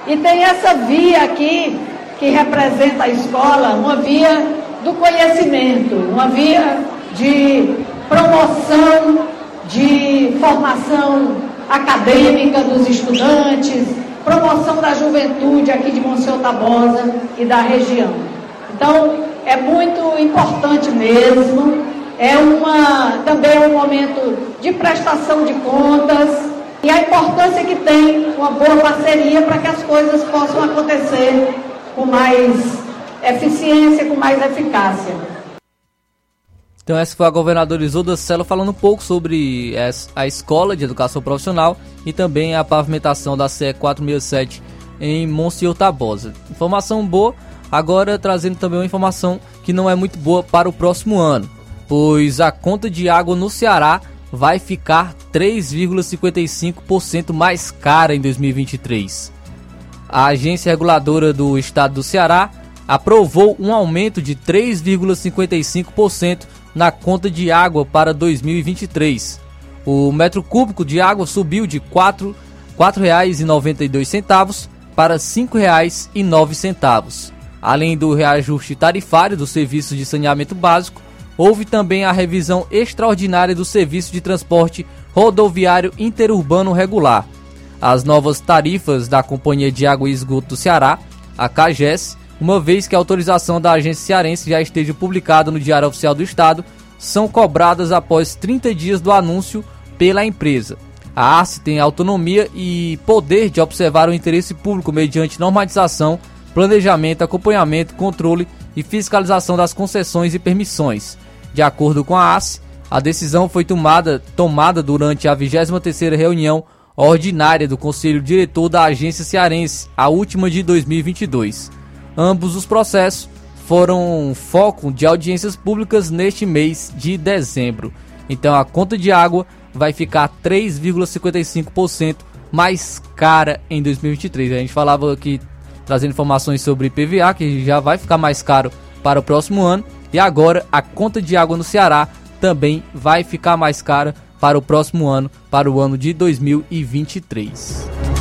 e tem essa via aqui que representa a escola, uma via do conhecimento, uma via de promoção, de formação acadêmica dos estudantes, promoção da juventude aqui de Monsenhor Tabosa e da região. Então, é muito importante mesmo, é uma, também é um momento de prestação de contas e a importância que tem uma boa parceria para que as coisas possam acontecer com mais eficiência, com mais eficácia. Então essa foi a governadora Isolda Sela falando um pouco sobre a escola de educação profissional e também a pavimentação da CE 467 em Monsenhor Tabosa. Informação boa, agora trazendo também uma informação que não é muito boa para o próximo ano, pois a conta de água no Ceará vai ficar 3,55% mais cara em 2023. A agência reguladora do estado do Ceará aprovou um aumento de 3,55% na conta de água para 2023. O metro cúbico de água subiu de R$ 4,92 para R$ 5,09. Além do reajuste tarifário do serviço de saneamento básico, houve também a revisão extraordinária do serviço de transporte rodoviário interurbano regular. As novas tarifas da Companhia de Água e Esgoto do Ceará, a CAGES, uma vez que a autorização da agência cearense já esteja publicada no Diário Oficial do Estado, são cobradas após 30 dias do anúncio pela empresa. A ARCE tem autonomia e poder de observar o interesse público mediante normatização, planejamento, acompanhamento, controle e fiscalização das concessões e permissões. De acordo com a ARCE, a decisão foi tomada, tomada durante a 23ª reunião ordinária do Conselho Diretor da Agência Cearense, a última de 2022. Ambos os processos foram foco de audiências públicas neste mês de dezembro. Então a conta de água vai ficar 3,55% mais cara em 2023. A gente falava aqui trazendo informações sobre IPVA, que já vai ficar mais caro para o próximo ano. E agora a conta de água no Ceará também vai ficar mais cara para o próximo ano, para o ano de 2023.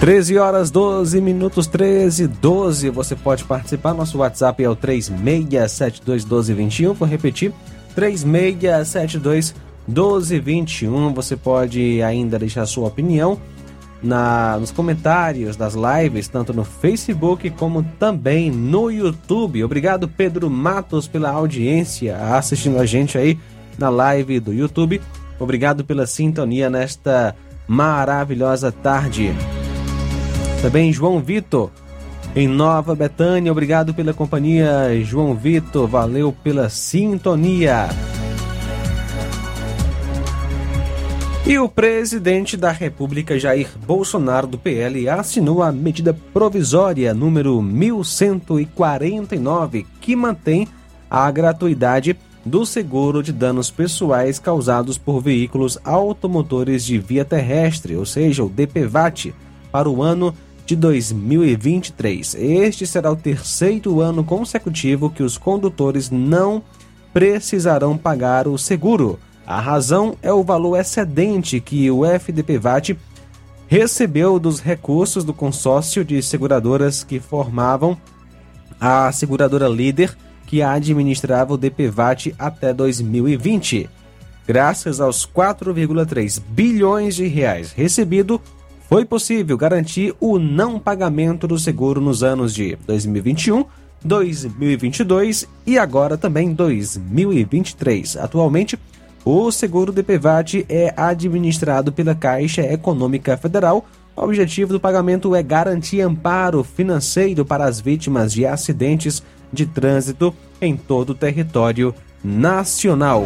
13 horas 12 minutos 13 12. Você pode participar. Nosso WhatsApp é o 36721221. Vou repetir: 36721221. Você pode ainda deixar sua opinião na, nos comentários das lives, tanto no Facebook como também no YouTube. Obrigado, Pedro Matos, pela audiência assistindo a gente aí na live do YouTube. Obrigado pela sintonia nesta maravilhosa tarde. Também João Vitor, em Nova Betânia. Obrigado pela companhia, João Vitor. Valeu pela sintonia. E o presidente da República, Jair Bolsonaro, do PL, assinou a medida provisória número 1149, que mantém a gratuidade do seguro de danos pessoais causados por veículos automotores de via terrestre, ou seja, o DPVAT, para o ano 2023. Este será o terceiro ano consecutivo que os condutores não precisarão pagar o seguro. A razão é o valor excedente que o FDPVAT recebeu dos recursos do consórcio de seguradoras que formavam a seguradora líder que administrava o DPVAT até 2020. Graças aos 4,3 bilhões de reais recebido, foi possível garantir o não pagamento do seguro nos anos de 2021, 2022 e agora também 2023. Atualmente, o seguro DPVAT é administrado pela Caixa Econômica Federal. O objetivo do pagamento é garantir amparo financeiro para as vítimas de acidentes de trânsito em todo o território nacional.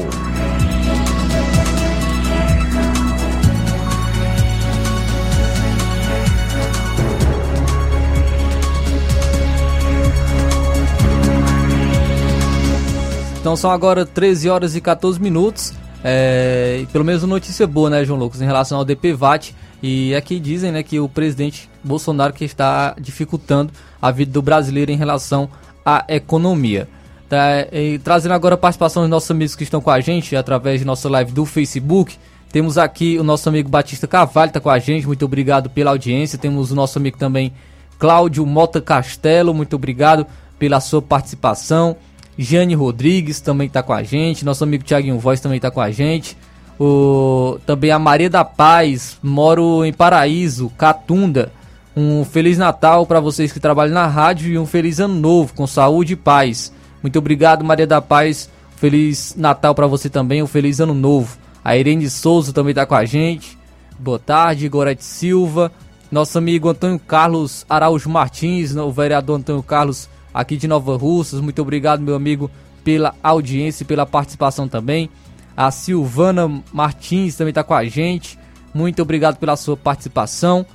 Então são agora 13 horas e 14 minutos. É, pelo menos notícia boa, né, João Lucas, em relação ao DPVAT. E aqui dizem né, que o presidente Bolsonaro que está dificultando a vida do brasileiro em relação à economia. Tá, e, trazendo agora a participação dos nossos amigos que estão com a gente através de nossa live do Facebook. Temos aqui o nosso amigo Batista Cavalho, está com a gente, muito obrigado pela audiência. Temos o nosso amigo também Cláudio Mota Castelo, muito obrigado pela sua participação. Jane Rodrigues também está com a gente. Nosso amigo Tiaguinho Voz também está com a gente. O, também a Maria da Paz, moro em Paraíso, Catunda. Um Feliz Natal para vocês que trabalham na rádio e um Feliz Ano Novo, com saúde e paz. Muito obrigado, Maria da Paz. Feliz Natal para você também, um Feliz Ano Novo. A Irene Souza também está com a gente. Boa tarde, Gorete Silva. Nosso amigo Antônio Carlos Araújo Martins, o vereador Antônio Carlos aqui de Nova Russas. Muito obrigado, meu amigo, pela audiência e pela participação também. A Silvana Martins também está com a gente. Muito obrigado pela sua participação.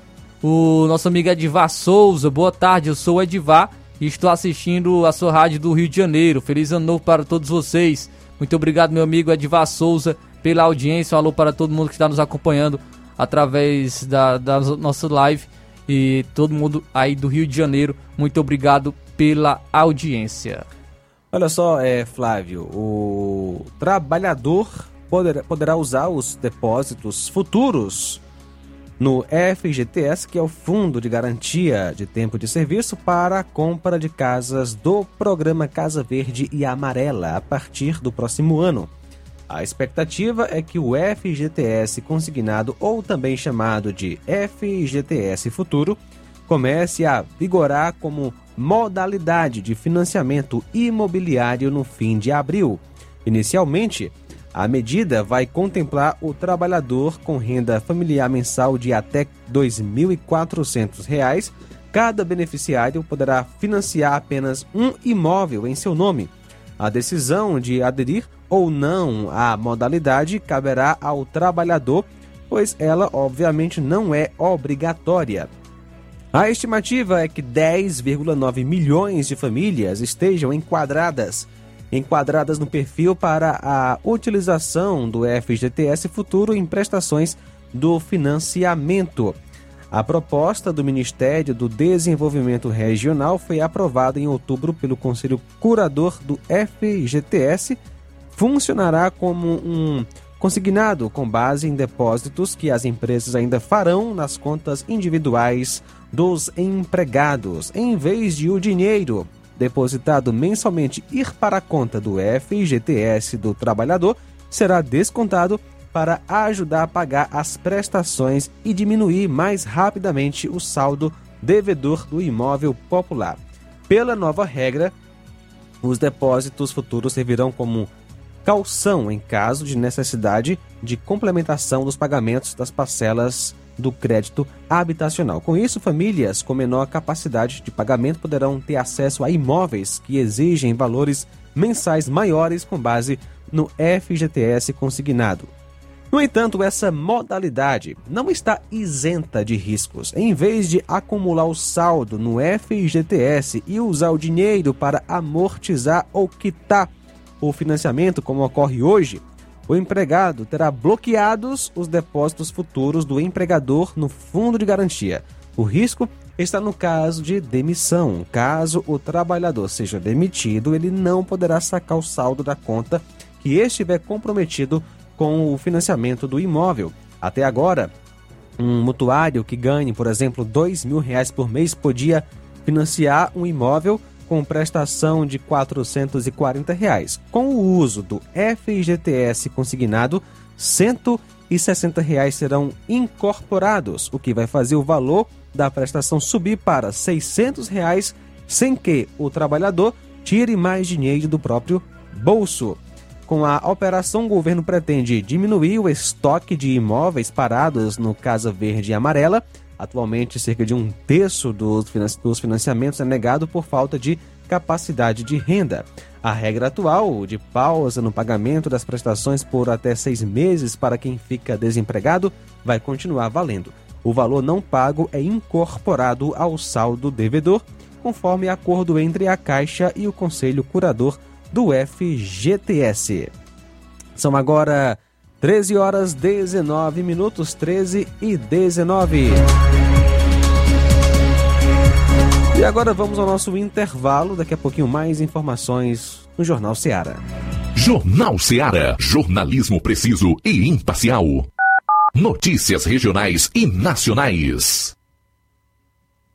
O nosso amigo Edivar Souza, boa tarde, eu sou o Edivar e estou assistindo a sua rádio do Rio de Janeiro. Feliz ano novo para todos vocês. Muito obrigado, meu amigo Edivar Souza, pela audiência. Um alô para todo mundo que está nos acompanhando através da, da nossa live e todo mundo aí do Rio de Janeiro. Muito obrigado pela audiência. Olha só, é, Flávio, o trabalhador poderá, poderá usar os depósitos futuros no FGTS, que é o Fundo de Garantia de Tempo de Serviço para a compra de casas do programa Casa Verde e Amarela a partir do próximo ano. A expectativa é que o FGTS consignado, ou também chamado de FGTS Futuro, comece a vigorar como modalidade de financiamento imobiliário no fim de abril. Inicialmente, a medida vai contemplar o trabalhador com renda familiar mensal de até R$ 2.400. Cada beneficiário poderá financiar apenas um imóvel em seu nome. A decisão de aderir ou não à modalidade caberá ao trabalhador, pois ela obviamente não é obrigatória. A estimativa é que 10,9 milhões de famílias estejam enquadradas enquadradas no perfil para a utilização do FGTS futuro em prestações do financiamento. A proposta do Ministério do Desenvolvimento Regional foi aprovada em outubro pelo Conselho Curador do FGTS. Funcionará como um consignado com base em depósitos que as empresas ainda farão nas contas individuais dos empregados, em vez de o dinheiro depositado mensalmente ir para a conta do FGTS do trabalhador será descontado para ajudar a pagar as prestações e diminuir mais rapidamente o saldo devedor do imóvel popular. Pela nova regra, os depósitos futuros servirão como calção em caso de necessidade de complementação dos pagamentos das parcelas do crédito habitacional. Com isso, famílias com menor capacidade de pagamento poderão ter acesso a imóveis que exigem valores mensais maiores com base no FGTS consignado. No entanto, essa modalidade não está isenta de riscos. Em vez de acumular o saldo no FGTS e usar o dinheiro para amortizar ou quitar o financiamento, como ocorre hoje, o empregado terá bloqueados os depósitos futuros do empregador no fundo de garantia. O risco está no caso de demissão. Caso o trabalhador seja demitido, ele não poderá sacar o saldo da conta que estiver comprometido com o financiamento do imóvel. Até agora, um mutuário que ganhe, por exemplo, dois mil reais por mês podia financiar um imóvel com prestação de 440 reais. Com o uso do FGTS consignado, 160 reais serão incorporados, o que vai fazer o valor da prestação subir para 600 reais, sem que o trabalhador tire mais dinheiro do próprio bolso. Com a operação, o governo pretende diminuir o estoque de imóveis parados no Casa Verde e Amarela, Atualmente, cerca de um terço dos financiamentos é negado por falta de capacidade de renda. A regra atual de pausa no pagamento das prestações por até seis meses para quem fica desempregado vai continuar valendo. O valor não pago é incorporado ao saldo devedor, conforme acordo entre a Caixa e o Conselho Curador do FGTS. São agora 13 horas 19 minutos, 13 e 19. E agora vamos ao nosso intervalo. Daqui a pouquinho mais informações no Jornal Seara. Jornal Seara. Jornalismo preciso e imparcial. Notícias regionais e nacionais.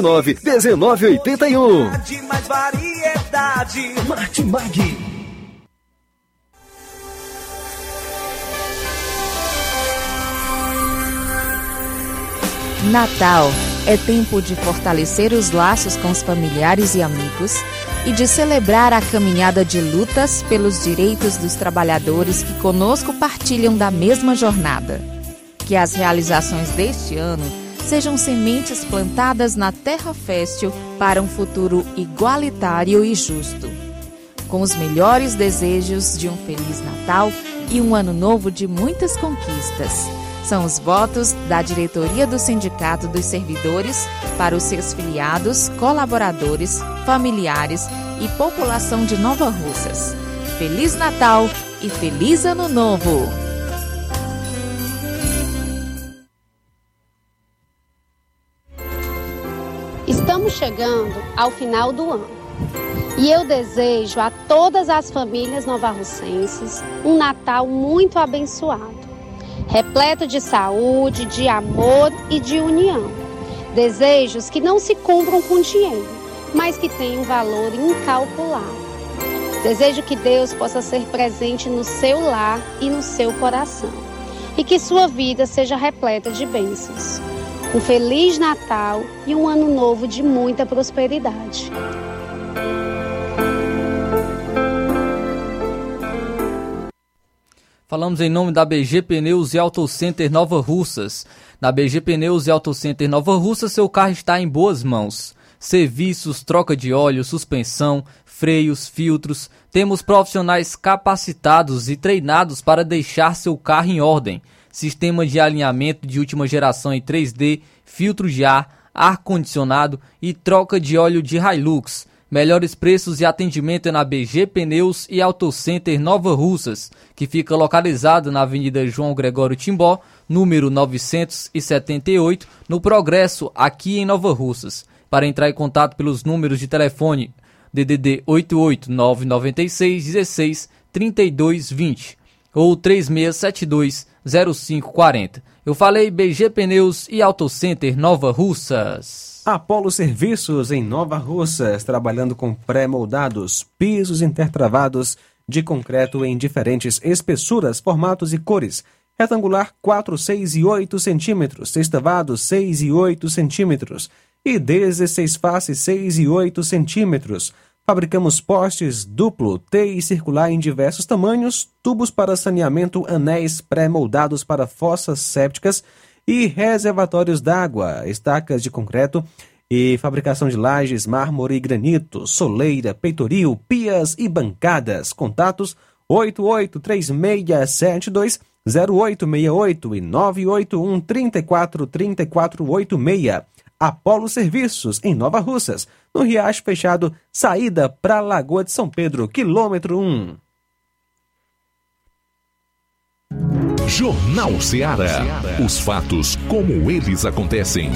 9929 1981. De mais variedade. Martimag. Natal é tempo de fortalecer os laços com os familiares e amigos e de celebrar a caminhada de lutas pelos direitos dos trabalhadores que conosco partilham da mesma jornada. Que as realizações deste ano sejam sementes plantadas na terra fértil para um futuro igualitário e justo. Com os melhores desejos de um Feliz Natal e um ano novo de muitas conquistas. São os votos da diretoria do Sindicato dos Servidores para os seus filiados, colaboradores, familiares e população de Nova Russas. Feliz Natal e Feliz Ano Novo! Estamos chegando ao final do ano. E eu desejo a todas as famílias novarrocenses um Natal muito abençoado, repleto de saúde, de amor e de união. Desejos que não se cumpram com dinheiro, mas que têm um valor incalculável. Desejo que Deus possa ser presente no seu lar e no seu coração, e que sua vida seja repleta de bênçãos. Um feliz Natal e um ano novo de muita prosperidade. Falamos em nome da BG Pneus e Auto Center Nova Russas. Na BG Pneus e Auto Center Nova Russas, seu carro está em boas mãos. Serviços, troca de óleo, suspensão, freios, filtros. Temos profissionais capacitados e treinados para deixar seu carro em ordem. Sistema de alinhamento de última geração em 3D, filtro de ar, ar-condicionado e troca de óleo de Hilux. Melhores preços e atendimento é na BG Pneus e Auto Center Nova Russas, que fica localizado na Avenida João Gregório Timbó, número 978, no Progresso, aqui em Nova Russas. Para entrar em contato pelos números de telefone DDD 88996 16 3220 ou 3672 0540. Eu falei BG Pneus e Auto Center Nova Russas. Apolo Serviços em Nova Russas, trabalhando com pré-moldados, pisos intertravados de concreto em diferentes espessuras, formatos e cores. Retangular 4, 6 e 8 centímetros, sextavado 6 e 8 centímetros e 16 faces 6 e 8 centímetros. Fabricamos postes duplo, T e circular em diversos tamanhos, tubos para saneamento, anéis pré-moldados para fossas sépticas e reservatórios d'água, estacas de concreto e fabricação de lajes, mármore e granito, soleira, peitoril, pias e bancadas. Contatos 883672 0868 e 981 34 3486. Apolo Serviços, em Nova Russas, no Riacho Fechado, saída para Lagoa de São Pedro, quilômetro 1. Jornal Ceará. Os fatos como eles acontecem.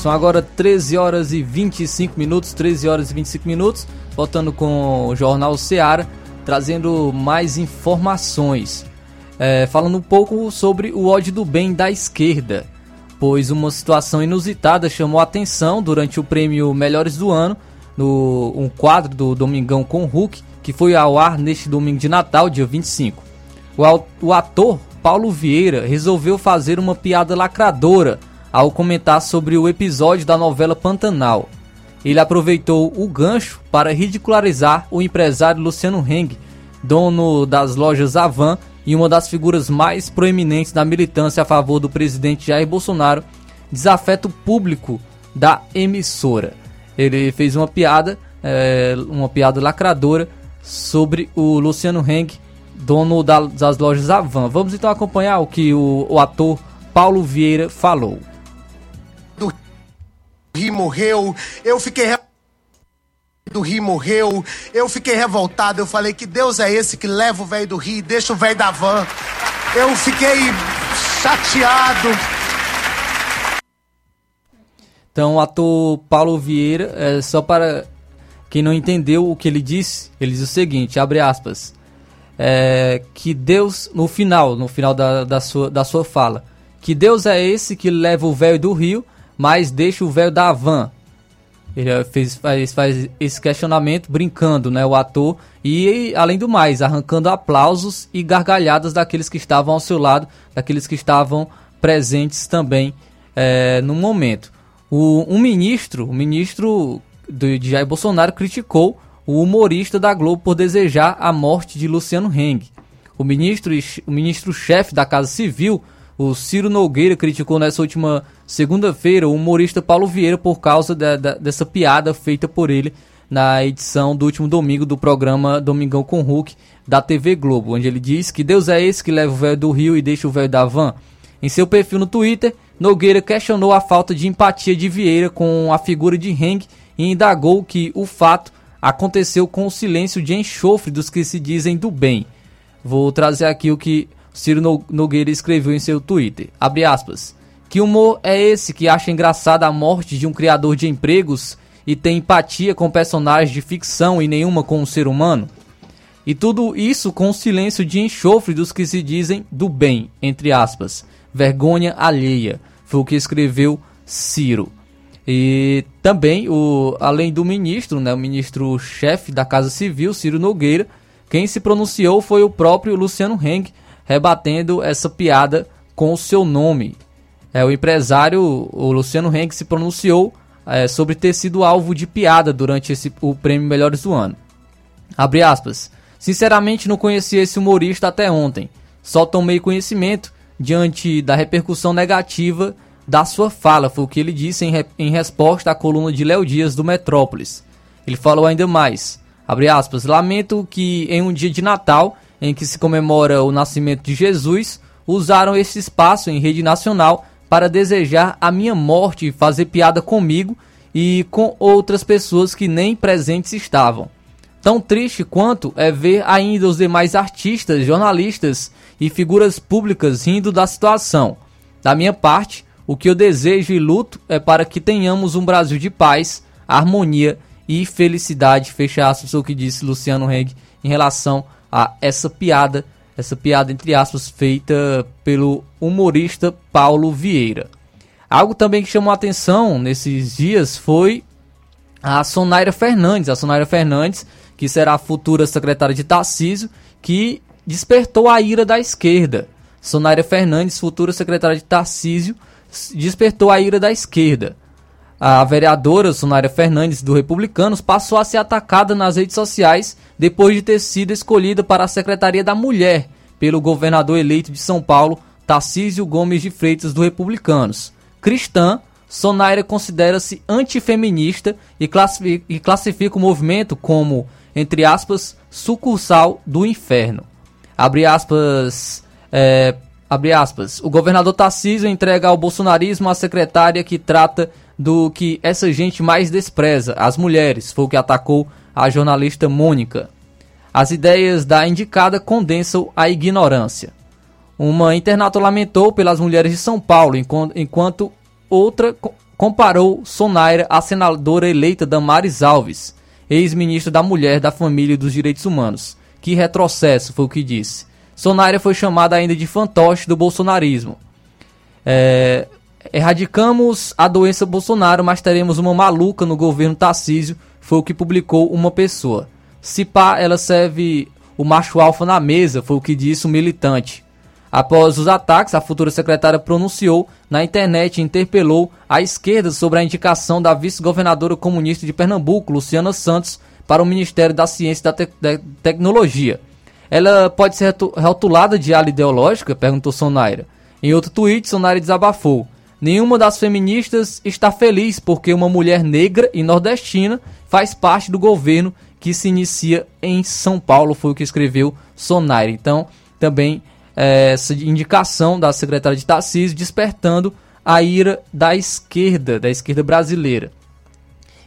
São agora 13 horas e 25 minutos, 13 horas e 25 minutos, voltando com o Jornal Seara, trazendo mais informações. É, falando um pouco sobre o ódio do bem da esquerda, pois uma situação inusitada chamou a atenção durante o prêmio Melhores do Ano, no um quadro do Domingão com Hulk, que foi ao ar neste domingo de Natal, dia 25. O, o ator Paulo Vieira resolveu fazer uma piada lacradora ao comentar sobre o episódio da novela Pantanal. Ele aproveitou o gancho para ridicularizar o empresário Luciano Heng, dono das lojas Avan, e uma das figuras mais proeminentes da militância a favor do presidente Jair Bolsonaro, desafeto público da emissora. Ele fez uma piada, é, uma piada lacradora sobre o Luciano Heng, dono da, das lojas Avan. Vamos então acompanhar o que o, o ator Paulo Vieira falou. Rio morreu, eu fiquei do Rio morreu, eu fiquei revoltado, eu falei que Deus é esse que leva o velho do Rio e deixa o velho da van. Eu fiquei chateado. Então, o ator Paulo Vieira, é, só para quem não entendeu o que ele disse, ele diz o seguinte, abre aspas, é, que Deus, no final, no final da, da, sua, da sua fala, que Deus é esse que leva o velho do rio, mas deixa o velho da van. Ele fez, faz, faz esse questionamento brincando, né, o ator, e além do mais, arrancando aplausos e gargalhadas daqueles que estavam ao seu lado, daqueles que estavam presentes também é, no momento. O, um ministro, o ministro do, de Jair Bolsonaro criticou o humorista da Globo por desejar a morte de Luciano Heng. O ministro, o ministro-chefe da Casa Civil, o Ciro Nogueira, criticou nessa última segunda-feira o humorista Paulo Vieira por causa da, da, dessa piada feita por ele na edição do último domingo do programa Domingão com Hulk da TV Globo, onde ele diz que Deus é esse que leva o velho do Rio e deixa o velho da van. Em seu perfil no Twitter, Nogueira questionou a falta de empatia de Vieira com a figura de Heng e indagou que o fato aconteceu com o silêncio de enxofre dos que se dizem do bem. Vou trazer aqui o que Ciro Nogueira escreveu em seu Twitter. Abre aspas. Que humor é esse que acha engraçada a morte de um criador de empregos e tem empatia com personagens de ficção e nenhuma com o um ser humano? E tudo isso com o silêncio de enxofre dos que se dizem do bem, entre aspas. Vergonha alheia. Foi o que escreveu Ciro. E também, o, além do ministro, né, o ministro-chefe da Casa Civil, Ciro Nogueira, quem se pronunciou foi o próprio Luciano Heng, rebatendo essa piada com o seu nome. É, o empresário, o Luciano Henk, se pronunciou é, sobre ter sido alvo de piada durante esse, o prêmio Melhores do Ano. Abre aspas. Sinceramente não conhecia esse humorista até ontem. Só tomei conhecimento diante da repercussão negativa da sua fala, foi o que ele disse em, re, em resposta à coluna de Léo Dias do Metrópolis. Ele falou ainda mais, abre aspas, lamento que em um dia de Natal, em que se comemora o nascimento de Jesus, usaram esse espaço em rede nacional para desejar a minha morte e fazer piada comigo e com outras pessoas que nem presentes estavam. Tão triste quanto é ver ainda os demais artistas, jornalistas e figuras públicas rindo da situação. Da minha parte, o que eu desejo e luto é para que tenhamos um Brasil de paz, harmonia e felicidade. Fecha aspas, o que disse Luciano Heng em relação a essa piada essa piada entre aspas feita pelo humorista Paulo Vieira. Algo também que chamou a atenção nesses dias foi a Sonaira Fernandes, a Sonaira Fernandes, que será a futura secretária de Tarcísio, que despertou a ira da esquerda. Sonaira Fernandes, futura secretária de Tarcísio, despertou a ira da esquerda. A vereadora Sonária Fernandes do Republicanos passou a ser atacada nas redes sociais depois de ter sido escolhida para a Secretaria da Mulher pelo governador eleito de São Paulo, Tarcísio Gomes de Freitas do Republicanos. Cristã, Sonaira considera-se antifeminista e classifica, e classifica o movimento como, entre aspas, sucursal do inferno. Abre aspas, é, abre aspas. O governador Tarcísio entrega ao bolsonarismo a secretária que trata do que essa gente mais despreza, as mulheres, foi o que atacou a jornalista Mônica. As ideias da indicada condensam a ignorância. Uma internauta lamentou pelas mulheres de São Paulo, enquanto outra comparou Sonaira à senadora eleita Damares Alves, ex-ministra da Mulher, da Família e dos Direitos Humanos. Que retrocesso, foi o que disse. Sonaira foi chamada ainda de fantoche do bolsonarismo. É, Erradicamos a doença Bolsonaro, mas teremos uma maluca no governo Tarcísio, foi o que publicou uma pessoa. Se pá, ela serve o macho alfa na mesa, foi o que disse o militante. Após os ataques, a futura secretária pronunciou na internet e interpelou a esquerda sobre a indicação da vice-governadora comunista de Pernambuco, Luciana Santos, para o Ministério da Ciência e da, Te da Tecnologia. ela pode ser rotulada de ala ideológica? Perguntou Sonaira. Em outro tweet, Sonaira desabafou. Nenhuma das feministas está feliz porque uma mulher negra e nordestina faz parte do governo que se inicia em São Paulo, foi o que escreveu Sonaira. Então, também é, essa indicação da secretária de Tarcísio despertando a ira da esquerda, da esquerda brasileira.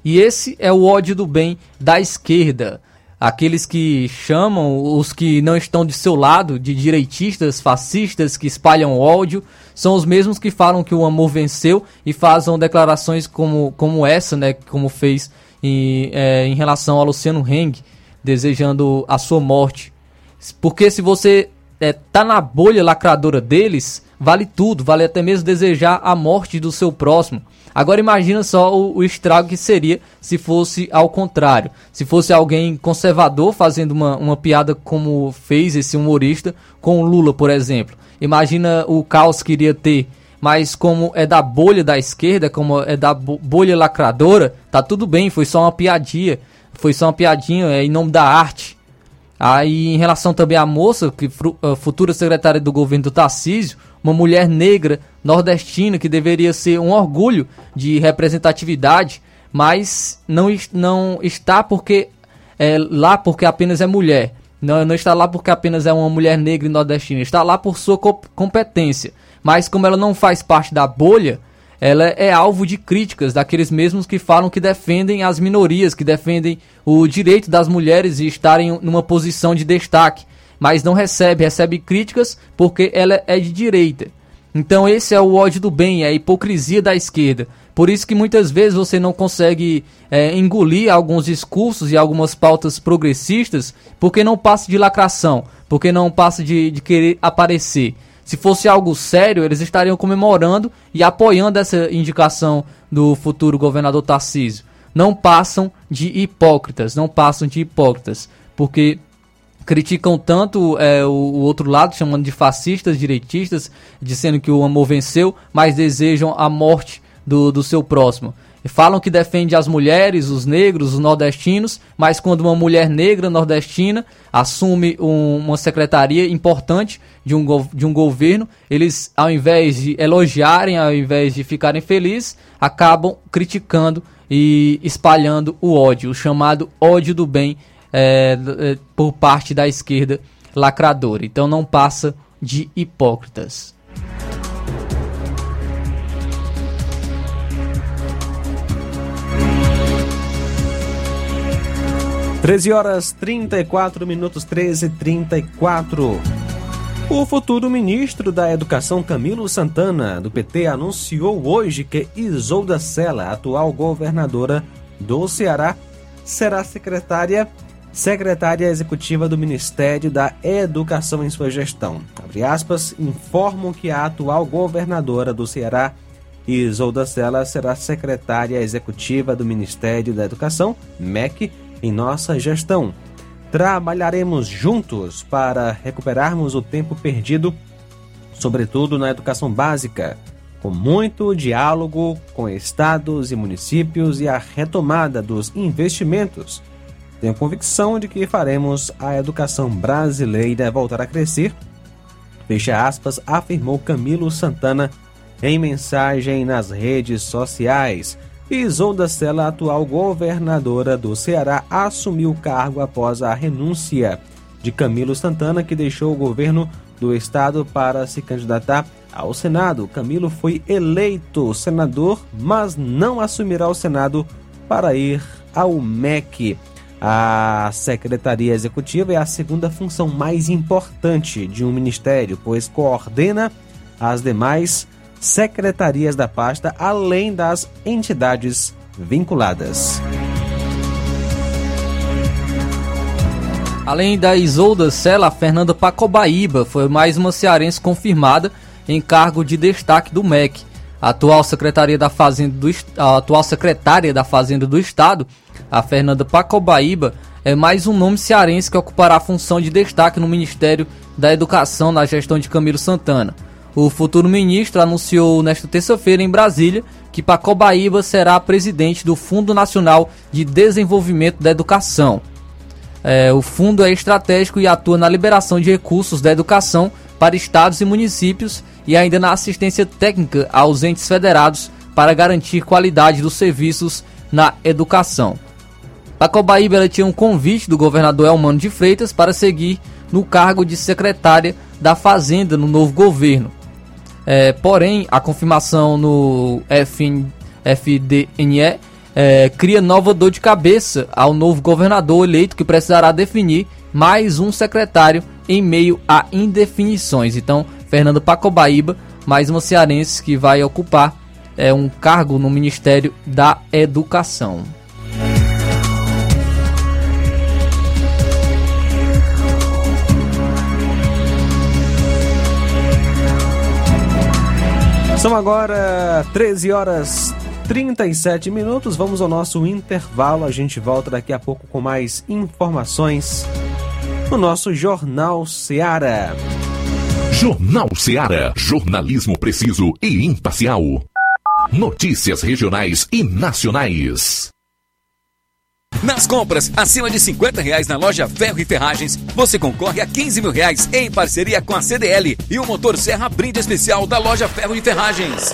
E esse é o ódio do bem da esquerda. Aqueles que chamam os que não estão de seu lado de direitistas, fascistas, que espalham ódio, são os mesmos que falam que o amor venceu e fazem declarações como, como essa, né, como fez em, é, em relação a Luciano Heng, desejando a sua morte. Porque se você é, tá na bolha lacradora deles, vale tudo, vale até mesmo desejar a morte do seu próximo. Agora imagina só o, o, estrago que seria se fosse ao contrário. Se fosse alguém conservador fazendo uma, uma piada como fez esse humorista com o Lula, por exemplo. Imagina o caos que iria ter. Mas como é da bolha da esquerda, como é da bolha lacradora, tá tudo bem, foi só uma piadinha. Foi só uma piadinha é, em nome da arte. Aí, em relação também à moça, que futura secretária do governo do Tarcísio, uma mulher negra nordestina que deveria ser um orgulho de representatividade, mas não, não está porque é lá porque apenas é mulher. Não, não está lá porque apenas é uma mulher negra e nordestina. Está lá por sua competência. Mas como ela não faz parte da bolha, ela é alvo de críticas daqueles mesmos que falam que defendem as minorias, que defendem o direito das mulheres de estarem numa posição de destaque mas não recebe, recebe críticas porque ela é de direita. Então esse é o ódio do bem, é a hipocrisia da esquerda. Por isso que muitas vezes você não consegue é, engolir alguns discursos e algumas pautas progressistas porque não passa de lacração, porque não passa de, de querer aparecer. Se fosse algo sério, eles estariam comemorando e apoiando essa indicação do futuro governador Tarcísio. Não passam de hipócritas, não passam de hipócritas, porque criticam tanto é, o, o, outro lado, chamando de fascistas, direitistas, dizendo que o amor venceu, mas desejam a morte do, do seu próximo. Falam que defende as mulheres, os negros, os nordestinos, mas quando uma mulher negra nordestina assume um, uma secretaria importante de um, de um governo, eles, ao invés de elogiarem, ao invés de ficarem felizes, acabam criticando e espalhando o ódio, o chamado ódio do bem é, é, por parte da esquerda lacradora. Então não passa de hipócritas. Treze horas trinta e quatro minutos, treze trinta e quatro. O futuro ministro da Educação Camilo Santana, do PT, anunciou hoje que Isolda Sela, atual governadora do Ceará, será secretária secretária executiva do Ministério da Educação em sua gestão. Abre aspas, informam que a atual governadora do Ceará, Isolda Sela, será secretária executiva do Ministério da Educação, MEC, em nossa gestão. Trabalharemos juntos para recuperarmos o tempo perdido, sobretudo na educação básica, com muito diálogo com estados e municípios e a retomada dos investimentos tenho convicção de que faremos a educação brasileira voltar a crescer. Fecha aspas, afirmou Camilo Santana em mensagem nas redes sociais. Isolda Sela, atual governadora do Ceará, assumiu o cargo após a renúncia de Camilo Santana, que deixou o governo do estado para se candidatar ao Senado. Camilo foi eleito senador, mas não assumirá o Senado para ir ao MEC. A Secretaria Executiva é a segunda função mais importante de um ministério, pois coordena as demais secretarias da pasta, além das entidades vinculadas. Além da Isolda Sela, Fernanda Pacobaíba foi mais uma cearense confirmada em cargo de destaque do MEC. A atual secretaria da Fazenda do, a atual secretária da Fazenda do Estado a Fernanda Pacobaíba é mais um nome cearense que ocupará a função de destaque no Ministério da Educação na gestão de Camilo Santana. O futuro ministro anunciou nesta terça-feira em Brasília que Pacobaíba será presidente do Fundo Nacional de Desenvolvimento da Educação. É, o fundo é estratégico e atua na liberação de recursos da educação para estados e municípios e ainda na assistência técnica aos entes federados para garantir qualidade dos serviços na educação. Pacobaíba tinha um convite do governador Elmano de Freitas para seguir no cargo de secretária da Fazenda no novo governo. É, porém, a confirmação no FN, FDNE é, cria nova dor de cabeça ao novo governador eleito que precisará definir mais um secretário em meio a indefinições. Então, Fernando Pacobaíba, mais uma cearense que vai ocupar é, um cargo no Ministério da Educação. São agora 13 horas 37 minutos. Vamos ao nosso intervalo. A gente volta daqui a pouco com mais informações no nosso Jornal Seara. Jornal Seara. Jornalismo preciso e imparcial. Notícias regionais e nacionais. Nas compras acima de 50 reais na loja Ferro e Ferragens, você concorre a 15 mil reais em parceria com a CDL e o motor Serra brinde especial da loja Ferro e Ferragens.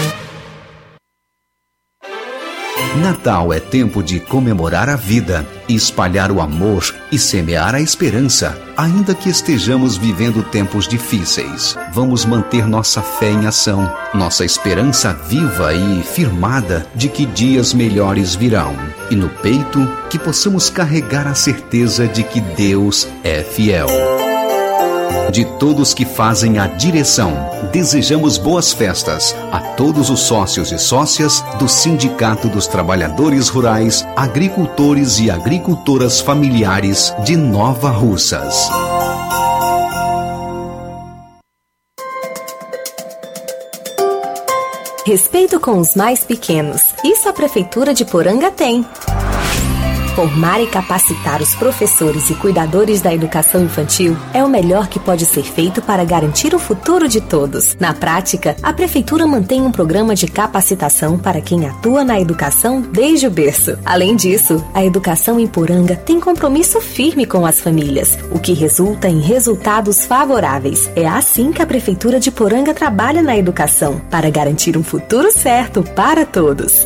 Natal é tempo de comemorar a vida, espalhar o amor e semear a esperança. Ainda que estejamos vivendo tempos difíceis, vamos manter nossa fé em ação, nossa esperança viva e firmada de que dias melhores virão. E no peito, que possamos carregar a certeza de que Deus é fiel. De todos que fazem a direção, desejamos boas festas a todos os sócios e sócias do Sindicato dos Trabalhadores Rurais, Agricultores e Agricultoras Familiares de Nova Russas. Respeito com os mais pequenos. Isso a Prefeitura de Poranga tem. Formar e capacitar os professores e cuidadores da educação infantil é o melhor que pode ser feito para garantir o futuro de todos. Na prática, a Prefeitura mantém um programa de capacitação para quem atua na educação desde o berço. Além disso, a educação em Poranga tem compromisso firme com as famílias, o que resulta em resultados favoráveis. É assim que a Prefeitura de Poranga trabalha na educação, para garantir um futuro certo para todos.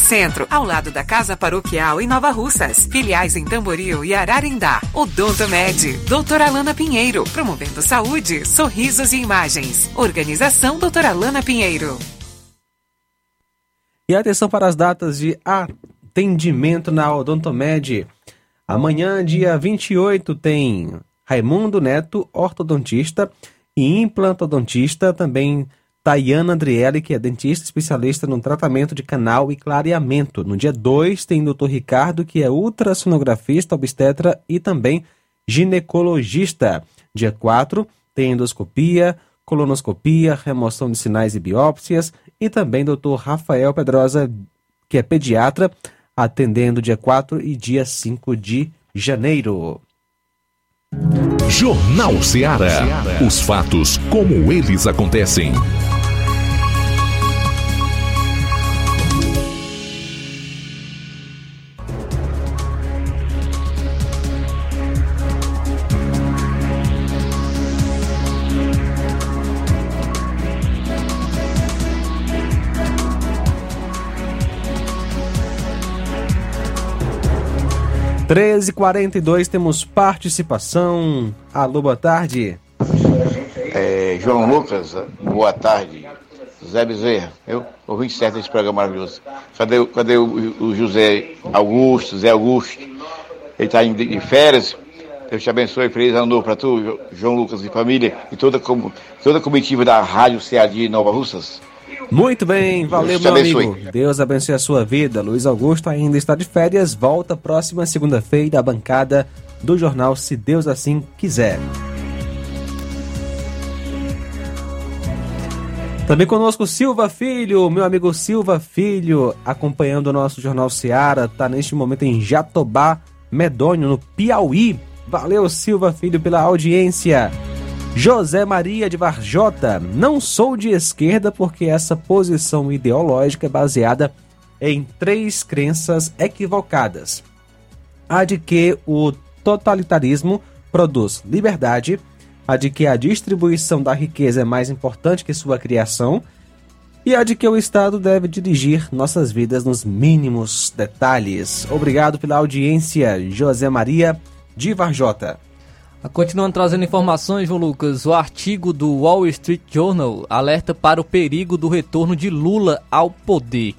Centro, ao lado da Casa Paroquial em Nova Russas. Filiais em Tamboril e Ararindá. Odonto Med, doutora Alana Pinheiro, promovendo saúde, sorrisos e imagens. Organização doutora Alana Pinheiro. E atenção para as datas de atendimento na Odontomed. Amanhã, dia 28, tem Raimundo Neto, ortodontista e implantodontista, também Tayana Andriele, que é dentista especialista no tratamento de canal e clareamento. No dia 2 tem Dr. Ricardo, que é ultrassonografista, obstetra e também ginecologista. Dia 4 tem endoscopia, colonoscopia, remoção de sinais e biópsias e também Dr. Rafael Pedrosa, que é pediatra, atendendo dia 4 e dia 5 de janeiro. Jornal Ceará. Os fatos como eles acontecem. Treze quarenta e dois temos participação. Alô, boa tarde. É, João Lucas, boa tarde. Zé Bezerra, eu ouvi certo esse programa maravilhoso. Cadê, cadê o, o José Augusto, Zé Augusto? Ele está de férias. Deus te abençoe, feliz ano novo para tu, João Lucas e família, e toda, toda a comitiva da Rádio CA de Nova Russas. Muito bem, valeu, meu amigo. Deus abençoe a sua vida. Luiz Augusto ainda está de férias, volta próxima segunda-feira à bancada do jornal, se Deus assim quiser. Também conosco Silva Filho, meu amigo Silva Filho, acompanhando o nosso Jornal Seara, está neste momento em Jatobá, Medônio, no Piauí. Valeu, Silva Filho, pela audiência. José Maria de Varjota, não sou de esquerda porque essa posição ideológica é baseada em três crenças equivocadas. A de que o totalitarismo produz liberdade, a de que a distribuição da riqueza é mais importante que sua criação, e a de que o Estado deve dirigir nossas vidas nos mínimos detalhes. Obrigado pela audiência, José Maria de Varjota. Continuando trazendo informações, João Lucas, o artigo do Wall Street Journal alerta para o perigo do retorno de Lula ao poder.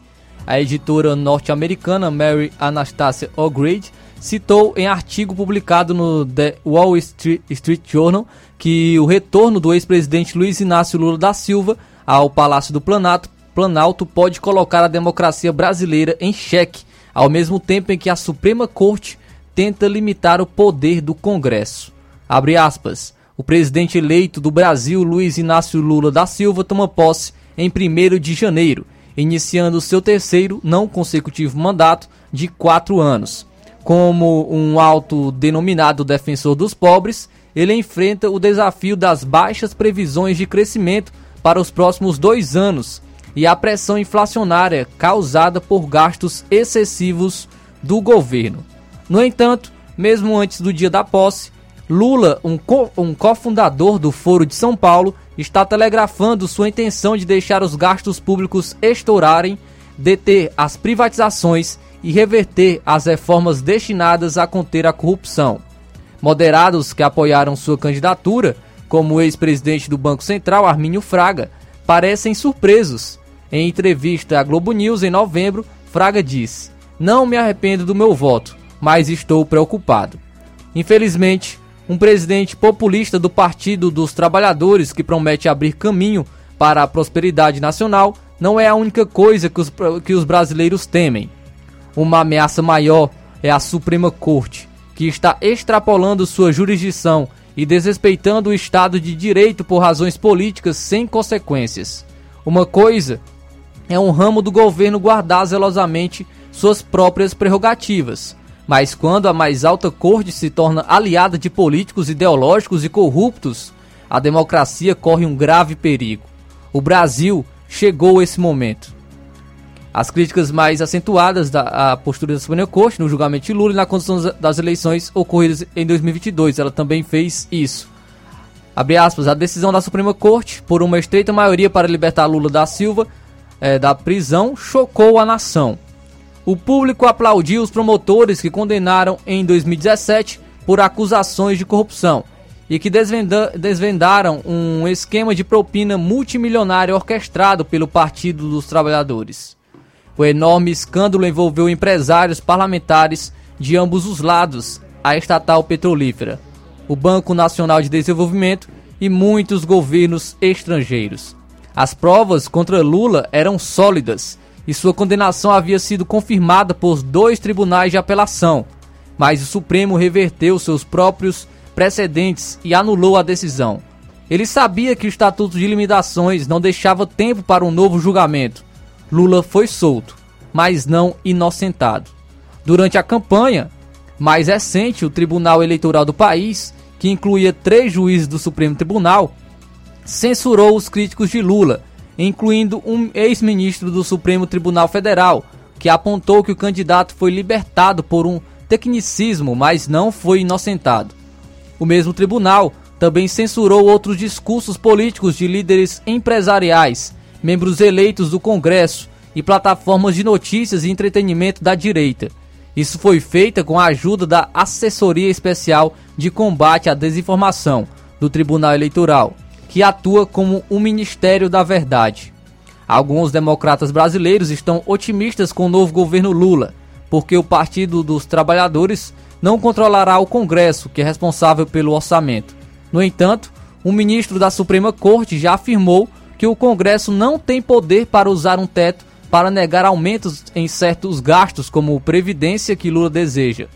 A editora norte-americana Mary Anastasia O'Grady citou em artigo publicado no The Wall Street, Street Journal que o retorno do ex-presidente Luiz Inácio Lula da Silva ao Palácio do Planalto, Planalto pode colocar a democracia brasileira em xeque, ao mesmo tempo em que a Suprema Corte tenta limitar o poder do Congresso. Abre aspas. O presidente eleito do Brasil, Luiz Inácio Lula da Silva, toma posse em 1 de janeiro, iniciando seu terceiro não consecutivo mandato de quatro anos. Como um autodenominado defensor dos pobres, ele enfrenta o desafio das baixas previsões de crescimento para os próximos dois anos e a pressão inflacionária causada por gastos excessivos do governo. No entanto, mesmo antes do dia da posse, Lula, um, co cofundador do Foro de São Paulo, está telegrafando sua intenção de deixar os gastos públicos estourarem, deter as privatizações e reverter as reformas destinadas a conter a corrupção. Moderados que apoiaram sua candidatura, como o ex-presidente do Banco Central, Armínio Fraga, parecem surpresos. Em entrevista à Globo News em novembro, Fraga diz: Não me arrependo do meu voto, mas estou preocupado. Infelizmente, um presidente populista do Partido dos Trabalhadores que promete abrir caminho para a prosperidade nacional não é a única coisa que os, que os brasileiros temem. Uma ameaça maior é a Suprema Corte, que está extrapolando sua jurisdição e desrespeitando o Estado de Direito por razões políticas sem consequências. Uma coisa é um ramo do governo guardar zelosamente suas próprias prerrogativas. Mas quando a mais alta corte se torna aliada de políticos ideológicos e corruptos, a democracia corre um grave perigo. O Brasil chegou esse momento. As críticas mais acentuadas da postura da Suprema Corte no julgamento de Lula e na condução das eleições ocorridas em 2022. Ela também fez isso. Abre aspas, a decisão da Suprema Corte, por uma estreita maioria para libertar Lula da Silva é, da prisão, chocou a nação. O público aplaudiu os promotores que condenaram em 2017 por acusações de corrupção e que desvenda desvendaram um esquema de propina multimilionário orquestrado pelo Partido dos Trabalhadores. O enorme escândalo envolveu empresários parlamentares de ambos os lados, a estatal petrolífera, o Banco Nacional de Desenvolvimento e muitos governos estrangeiros. As provas contra Lula eram sólidas e sua condenação havia sido confirmada por dois tribunais de apelação, mas o Supremo reverteu seus próprios precedentes e anulou a decisão. Ele sabia que o Estatuto de Limitações não deixava tempo para um novo julgamento. Lula foi solto, mas não inocentado. Durante a campanha mais recente, o Tribunal Eleitoral do país, que incluía três juízes do Supremo Tribunal, censurou os críticos de Lula incluindo um ex-ministro do Supremo Tribunal Federal, que apontou que o candidato foi libertado por um tecnicismo, mas não foi inocentado. O mesmo tribunal também censurou outros discursos políticos de líderes empresariais, membros eleitos do Congresso e plataformas de notícias e entretenimento da direita. Isso foi feito com a ajuda da Assessoria Especial de Combate à Desinformação do Tribunal Eleitoral, que atua como um Ministério da Verdade. Alguns democratas brasileiros estão otimistas com o novo governo Lula, porque o Partido dos Trabalhadores não controlará o Congresso, que é responsável pelo orçamento. No entanto, o ministro da Suprema Corte já afirmou que o Congresso não tem poder para usar um teto para negar aumentos em certos gastos, como previdência que Lula deseja.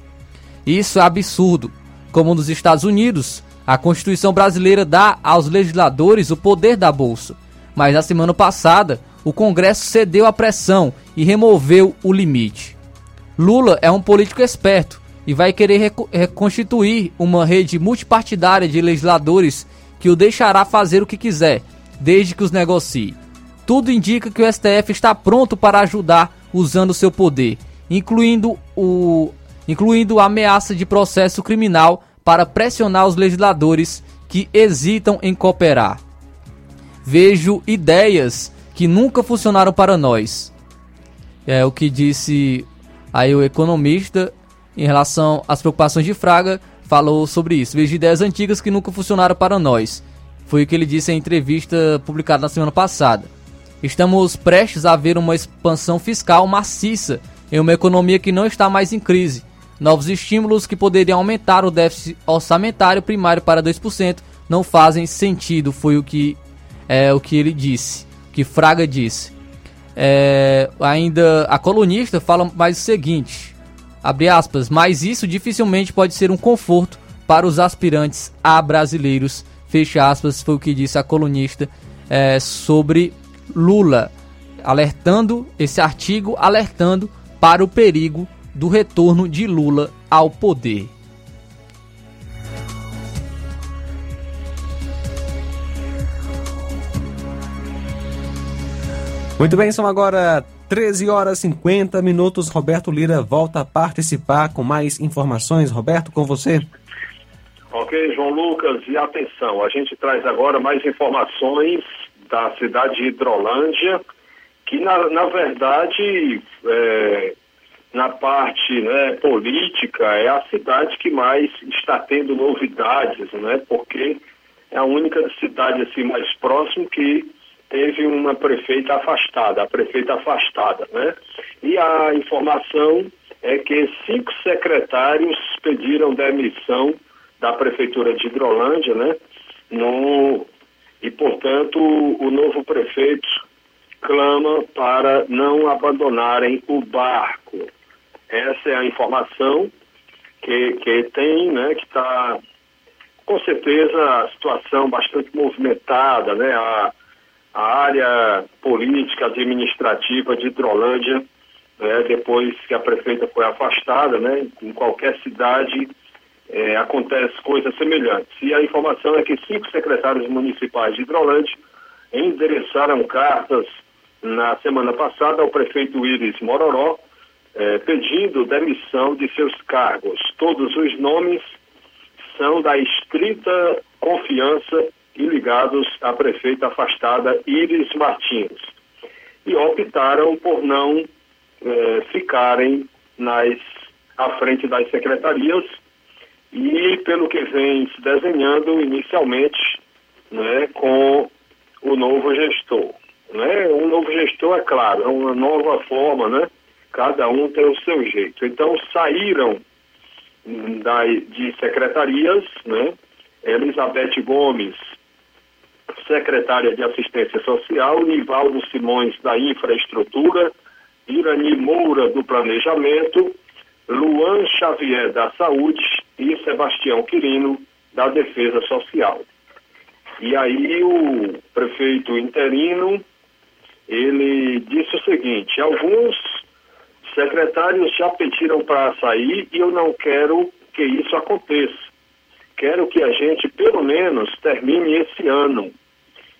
Isso é absurdo. Como nos Estados Unidos, a Constituição brasileira dá aos legisladores o poder da bolsa, mas na semana passada o Congresso cedeu à pressão e removeu o limite. Lula é um político esperto e vai querer reconstituir uma rede multipartidária de legisladores que o deixará fazer o que quiser, desde que os negocie. Tudo indica que o STF está pronto para ajudar usando seu poder, incluindo, o, incluindo a ameaça de processo criminal para pressionar os legisladores que hesitam em cooperar. Vejo ideias que nunca funcionaram para nós. É o que disse aí o economista em relação às preocupações de Fraga, falou sobre isso. Vejo ideias antigas que nunca funcionaram para nós. Foi o que ele disse em entrevista publicada na semana passada. Estamos prestes a ver uma expansão fiscal maciça em uma economia que não está mais em crise Novos estímulos que poderiam aumentar o déficit orçamentário primário para 2% não fazem sentido, foi o que, é, o que ele disse, que Fraga disse. É, ainda a colunista fala mais o seguinte, abre aspas, mas isso dificilmente pode ser um conforto para os aspirantes a brasileiros, fecha aspas, foi o que disse a colunista é, sobre Lula, alertando esse artigo, alertando para o perigo do retorno de Lula ao poder. Muito bem, são agora 13 horas e 50 minutos. Roberto Lira volta a participar com mais informações. Roberto, com você. Ok, João Lucas, e atenção, a gente traz agora mais informações da cidade de Hidrolândia, que na, na verdade é, na parte né, política, é a cidade que mais está tendo novidades, né, porque é a única cidade assim mais próxima que teve uma prefeita afastada, a prefeita afastada, né? E a informação é que cinco secretários pediram demissão da prefeitura de Hidrolândia, né? No, e, portanto, o novo prefeito clama para não abandonarem o barco. Essa é a informação que, que tem, né, que está com certeza a situação bastante movimentada, né, a, a área política administrativa de Hidrolândia, né, depois que a prefeita foi afastada, né, em qualquer cidade é, acontece coisas semelhantes. E a informação é que cinco secretários municipais de Hidrolândia endereçaram cartas na semana passada ao prefeito Iris Mororó, é, pedindo demissão de seus cargos. Todos os nomes são da estrita confiança e ligados à prefeita afastada Iris Martins. E optaram por não é, ficarem nas, à frente das secretarias e pelo que vem se desenhando inicialmente né, com o novo gestor. Né? Um novo gestor, é claro, é uma nova forma, né? Cada um tem o seu jeito. Então saíram da, de secretarias, né? Elizabeth Gomes, secretária de Assistência Social, Nivaldo Simões da Infraestrutura, Irani Moura do Planejamento, Luan Xavier da Saúde e Sebastião Quirino da Defesa Social. E aí o prefeito interino, ele disse o seguinte, alguns secretários já pediram para sair e eu não quero que isso aconteça. Quero que a gente, pelo menos, termine esse ano.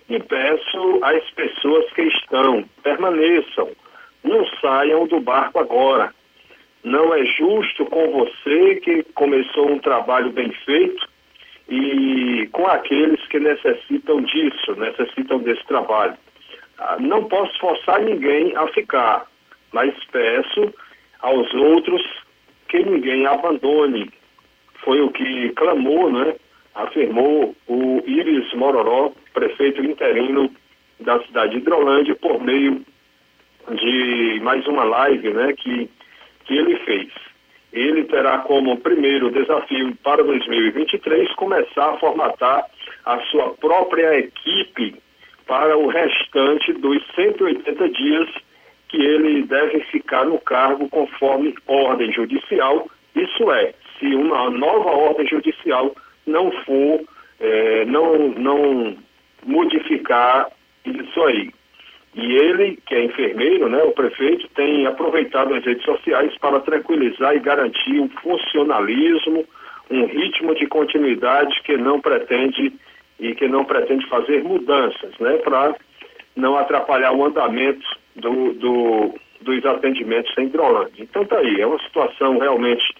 E peço às pessoas que estão, permaneçam, não saiam do barco agora. Não é justo com você que começou um trabalho bem feito e com aqueles que necessitam disso, necessitam desse trabalho. Ah, não posso forçar ninguém a ficar, mas peço aos outros que ninguém abandone. Foi o que clamou, né? Afirmou o Iris Mororó, prefeito interino da cidade de Hidrolândia, por meio de mais uma live, né? Que que ele fez. Ele terá como primeiro desafio para 2023 começar a formatar a sua própria equipe para o restante dos 180 dias que ele deve ficar no cargo conforme ordem judicial. Isso é, se uma nova ordem judicial não for, é, não, não modificar isso aí. E ele, que é enfermeiro, né, o prefeito, tem aproveitado as redes sociais para tranquilizar e garantir um funcionalismo, um ritmo de continuidade que não pretende e que não pretende fazer mudanças, né, para não atrapalhar o andamento do, do, dos atendimentos em Hidrolândia. Então tá aí, é uma situação realmente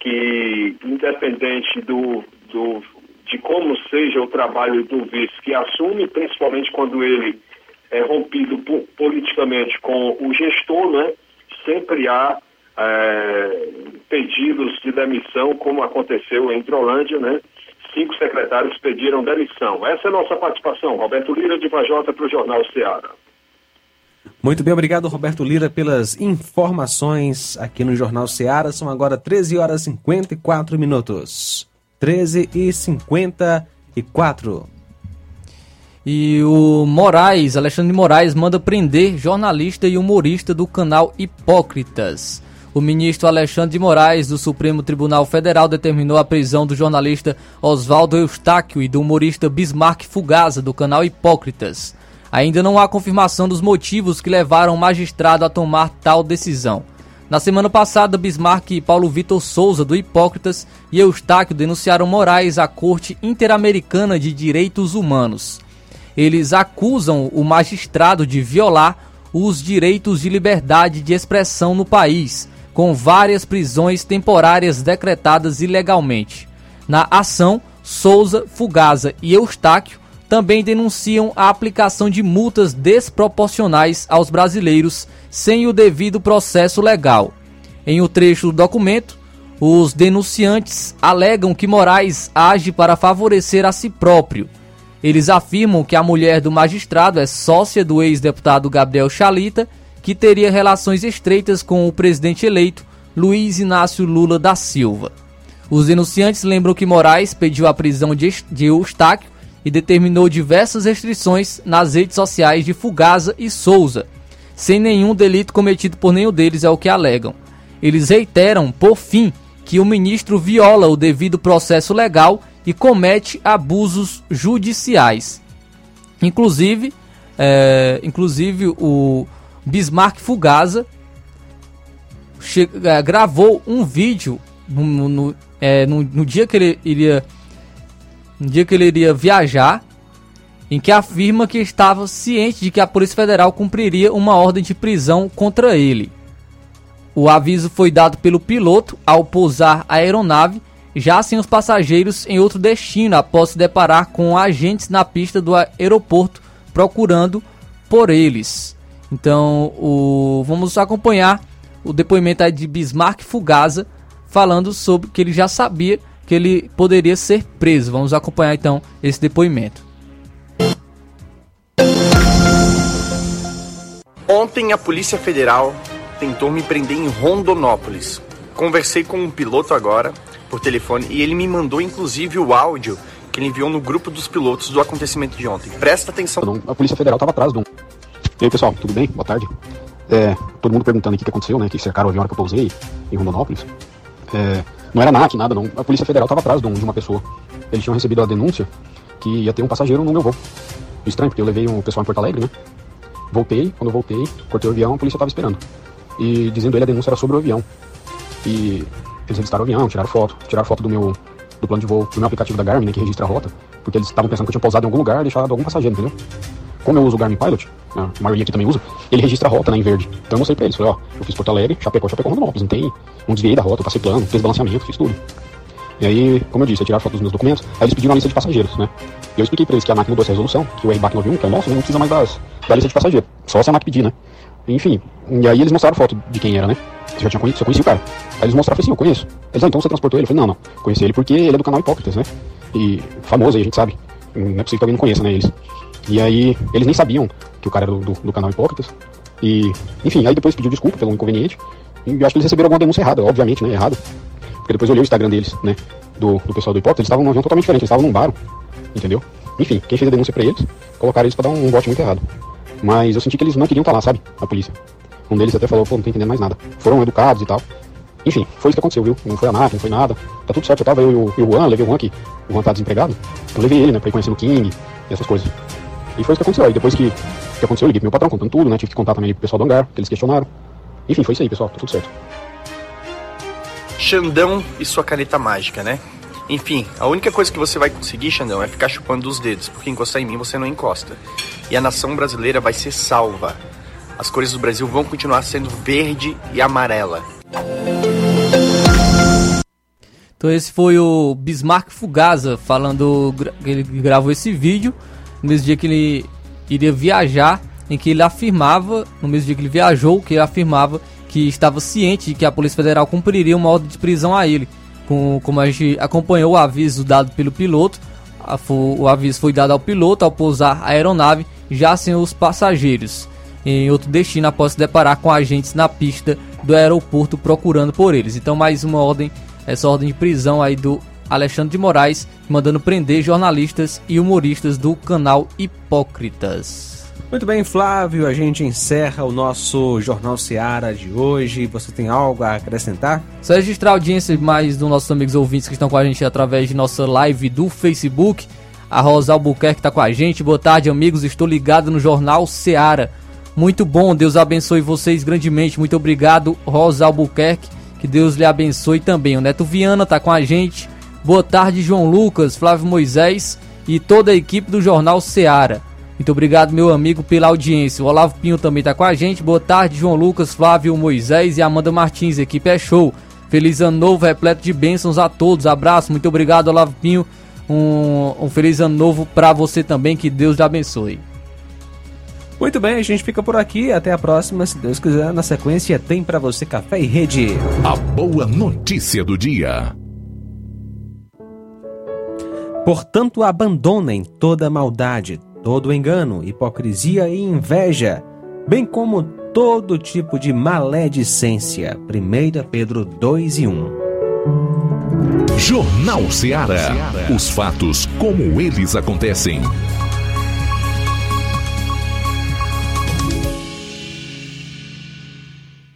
que, independente do, do, de como seja o trabalho do vice que assume, principalmente quando ele é, rompido politicamente com o gestor, né, sempre há é, pedidos de demissão, como aconteceu em Hidrolândia, né? Cinco secretários pediram demissão. Essa é a nossa participação. Roberto Lira, de Vajota, para o Jornal Ceará. Muito bem, obrigado Roberto Lira pelas informações aqui no Jornal Ceará. São agora 13 horas e 54 minutos. 13 e 54. E o Moraes, Alexandre Moraes, manda prender jornalista e humorista do canal Hipócritas. O ministro Alexandre de Moraes, do Supremo Tribunal Federal, determinou a prisão do jornalista Oswaldo Eustáquio e do humorista Bismarck Fugaza, do canal Hipócritas. Ainda não há confirmação dos motivos que levaram o magistrado a tomar tal decisão. Na semana passada, Bismarck e Paulo Vitor Souza, do Hipócritas, e Eustáquio denunciaram Moraes à Corte Interamericana de Direitos Humanos eles acusam o magistrado de violar os direitos de liberdade de expressão no país, com várias prisões temporárias decretadas ilegalmente. Na ação, Souza, Fugaza e Eustáquio também denunciam a aplicação de multas desproporcionais aos brasileiros sem o devido processo legal. Em um trecho do documento, os denunciantes alegam que Moraes age para favorecer a si próprio eles afirmam que a mulher do magistrado é sócia do ex-deputado Gabriel Chalita, que teria relações estreitas com o presidente eleito Luiz Inácio Lula da Silva. Os denunciantes lembram que Moraes pediu a prisão de Eustáquio e determinou diversas restrições nas redes sociais de Fugaza e Souza, sem nenhum delito cometido por nenhum deles, é o que alegam. Eles reiteram, por fim, que o ministro viola o devido processo legal e comete abusos judiciais. Inclusive, É, inclusive o Bismarck Fugaza é, gravou um vídeo no, no, é, no- no dia que ele iria no dia que ele iria viajar em que afirma que estava ciente de que a Polícia Federal cumpriria uma ordem de prisão contra ele. O aviso foi dado pelo piloto ao pousar a aeronave, já sem os passageiros em outro destino, após se deparar com agentes na pista do aeroporto procurando por eles. Então, o... vamos acompanhar o depoimento de Bismarck Fugaza falando sobre que ele já sabia que ele poderia ser preso. Vamos acompanhar então esse depoimento. Ontem a Polícia Federal tentou me prender em Rondonópolis. Conversei com um piloto agora por telefone e ele me mandou inclusive o áudio que ele enviou no grupo dos pilotos do acontecimento de ontem. Presta atenção. A Polícia Federal estava atrás de um. E aí, pessoal, tudo bem? Boa tarde. É, todo mundo perguntando aqui o que aconteceu, né? Que cercaram o avião que eu pousei em Rondonópolis. É, não era NAC, nada, não. A Polícia Federal estava atrás de, um, de uma pessoa. Eles tinham recebido a denúncia que ia ter um passageiro no meu voo. Estranho, porque eu levei um pessoal em Porto Alegre, né? Voltei, quando eu voltei, cortei o avião, a polícia estava esperando. E dizendo ele, a denúncia era sobre o avião. E eles registraram o avião, tiraram foto, tiraram foto do meu do plano de voo, do meu aplicativo da Garmin, né, que registra a rota, porque eles estavam pensando que eu tinha pousado em algum lugar e deixado algum passageiro, entendeu? Como eu uso o Garmin Pilot, né, a maioria aqui também usa, ele registra a rota né, em verde. Então eu mostrei pra eles, falei, ó, eu fiz Porto Alegre, Chapecó, Chapecó, Rondonópolis, não tem, não desviei da rota, eu passei plano, fiz balanceamento, fiz tudo. E aí, como eu disse, eu tiraram foto dos meus documentos, aí eles pediram a lista de passageiros, né? E eu expliquei pra eles que a ANAC mudou essa resolução, que o RBAC 91, que é o nosso, não precisa mais das, da lista de passageiro, só se a ANAC pedir, né? Enfim, e aí eles mostraram foto de quem era, né? Eu já tinha conhecido, eu conheci o cara. Aí eles mostraram, eu falei, sim, eu conheço. Eles, ah, então você transportou ele? Eu falei, não, não, conheci ele porque ele é do canal Hipócritas, né? E famoso aí, a gente sabe. Não é possível que alguém não conheça, né, eles. E aí, eles nem sabiam que o cara era do, do, do canal Hipócritas. E, enfim, aí depois pediu desculpa pelo inconveniente. E eu acho que eles receberam alguma denúncia errada, obviamente, né, errado. Porque depois eu olhei o Instagram deles, né, do, do pessoal do Hipócritas, eles estavam num avião totalmente diferente, eles estavam num bar, entendeu? Enfim, quem fez a denúncia pra eles, colocaram eles pra dar um bote muito errado. Mas eu senti que eles não queriam estar lá, sabe, a polícia. Um deles até falou, pô, não tô entendendo mais nada. Foram educados e tal. Enfim, foi isso que aconteceu, viu? Não foi a NAC, não foi nada. Tá tudo certo, eu tava eu e o, Juan, levei o Juan aqui. O Juan tá desempregado. Eu levei ele, né, pra ir conhecendo o King e essas coisas. E foi isso que aconteceu. Aí depois que, que aconteceu, eu liguei pro meu patrão contando tudo, né? Tive que contar também ali pro pessoal do hangar, que eles questionaram. Enfim, foi isso aí, pessoal, tá tudo certo. Xandão e sua caneta mágica, né? Enfim, a única coisa que você vai conseguir, Xandão, é ficar chupando os dedos, porque encostar em mim você não encosta. E a nação brasileira vai ser salva. As cores do Brasil vão continuar sendo verde e amarela. Então esse foi o Bismarck Fugaza falando, gra- ele gravou esse vídeo no mesmo dia que ele iria viajar, em que ele afirmava, no mesmo dia que ele viajou, que ele afirmava que estava ciente de que a Polícia Federal cumpriria uma ordem de prisão a ele. Com, como a gente acompanhou o aviso dado pelo piloto, a- o aviso foi dado ao piloto ao pousar a aeronave, já sem os passageiros, em outro destino após se deparar com agentes na pista do aeroporto procurando por eles. Então mais uma ordem, essa ordem de prisão aí do Alexandre de Moraes, mandando prender jornalistas e humoristas do canal Hipócritas. Muito bem, Flávio, a gente encerra o nosso Jornal Seara de hoje. Você tem algo a acrescentar? Só registrar a audiência mais dos nossos amigos ouvintes que estão com a gente através de nossa live do Facebook. A Rosa Albuquerque está com a gente. Boa tarde, amigos. Estou ligado no Jornal Seara. Muito bom, Deus abençoe vocês grandemente. Muito obrigado, Rosa Albuquerque. Que Deus lhe abençoe também. O Neto Viana está com a gente. Boa tarde, João Lucas, Flávio Moisés e toda a equipe do Jornal Seara. Muito obrigado, meu amigo, pela audiência. O Olavo Pinho também está com a gente. Boa tarde, João Lucas, Flávio Moisés e Amanda Martins. A equipe é show. Feliz ano novo, repleto de bênçãos a todos. Abraço, muito obrigado, Olavo Pinho. Um, um feliz ano novo para você também. Que Deus lhe abençoe. Muito bem, a gente fica por aqui. Até a próxima, se Deus quiser. Na sequência, tem para você Café e Rede. A boa notícia do dia. Portanto, abandonem toda maldade, todo engano, hipocrisia e inveja, bem como todo tipo de maledicência. 1 Pedro 2 e 1. Jornal Seara. Os fatos como eles acontecem.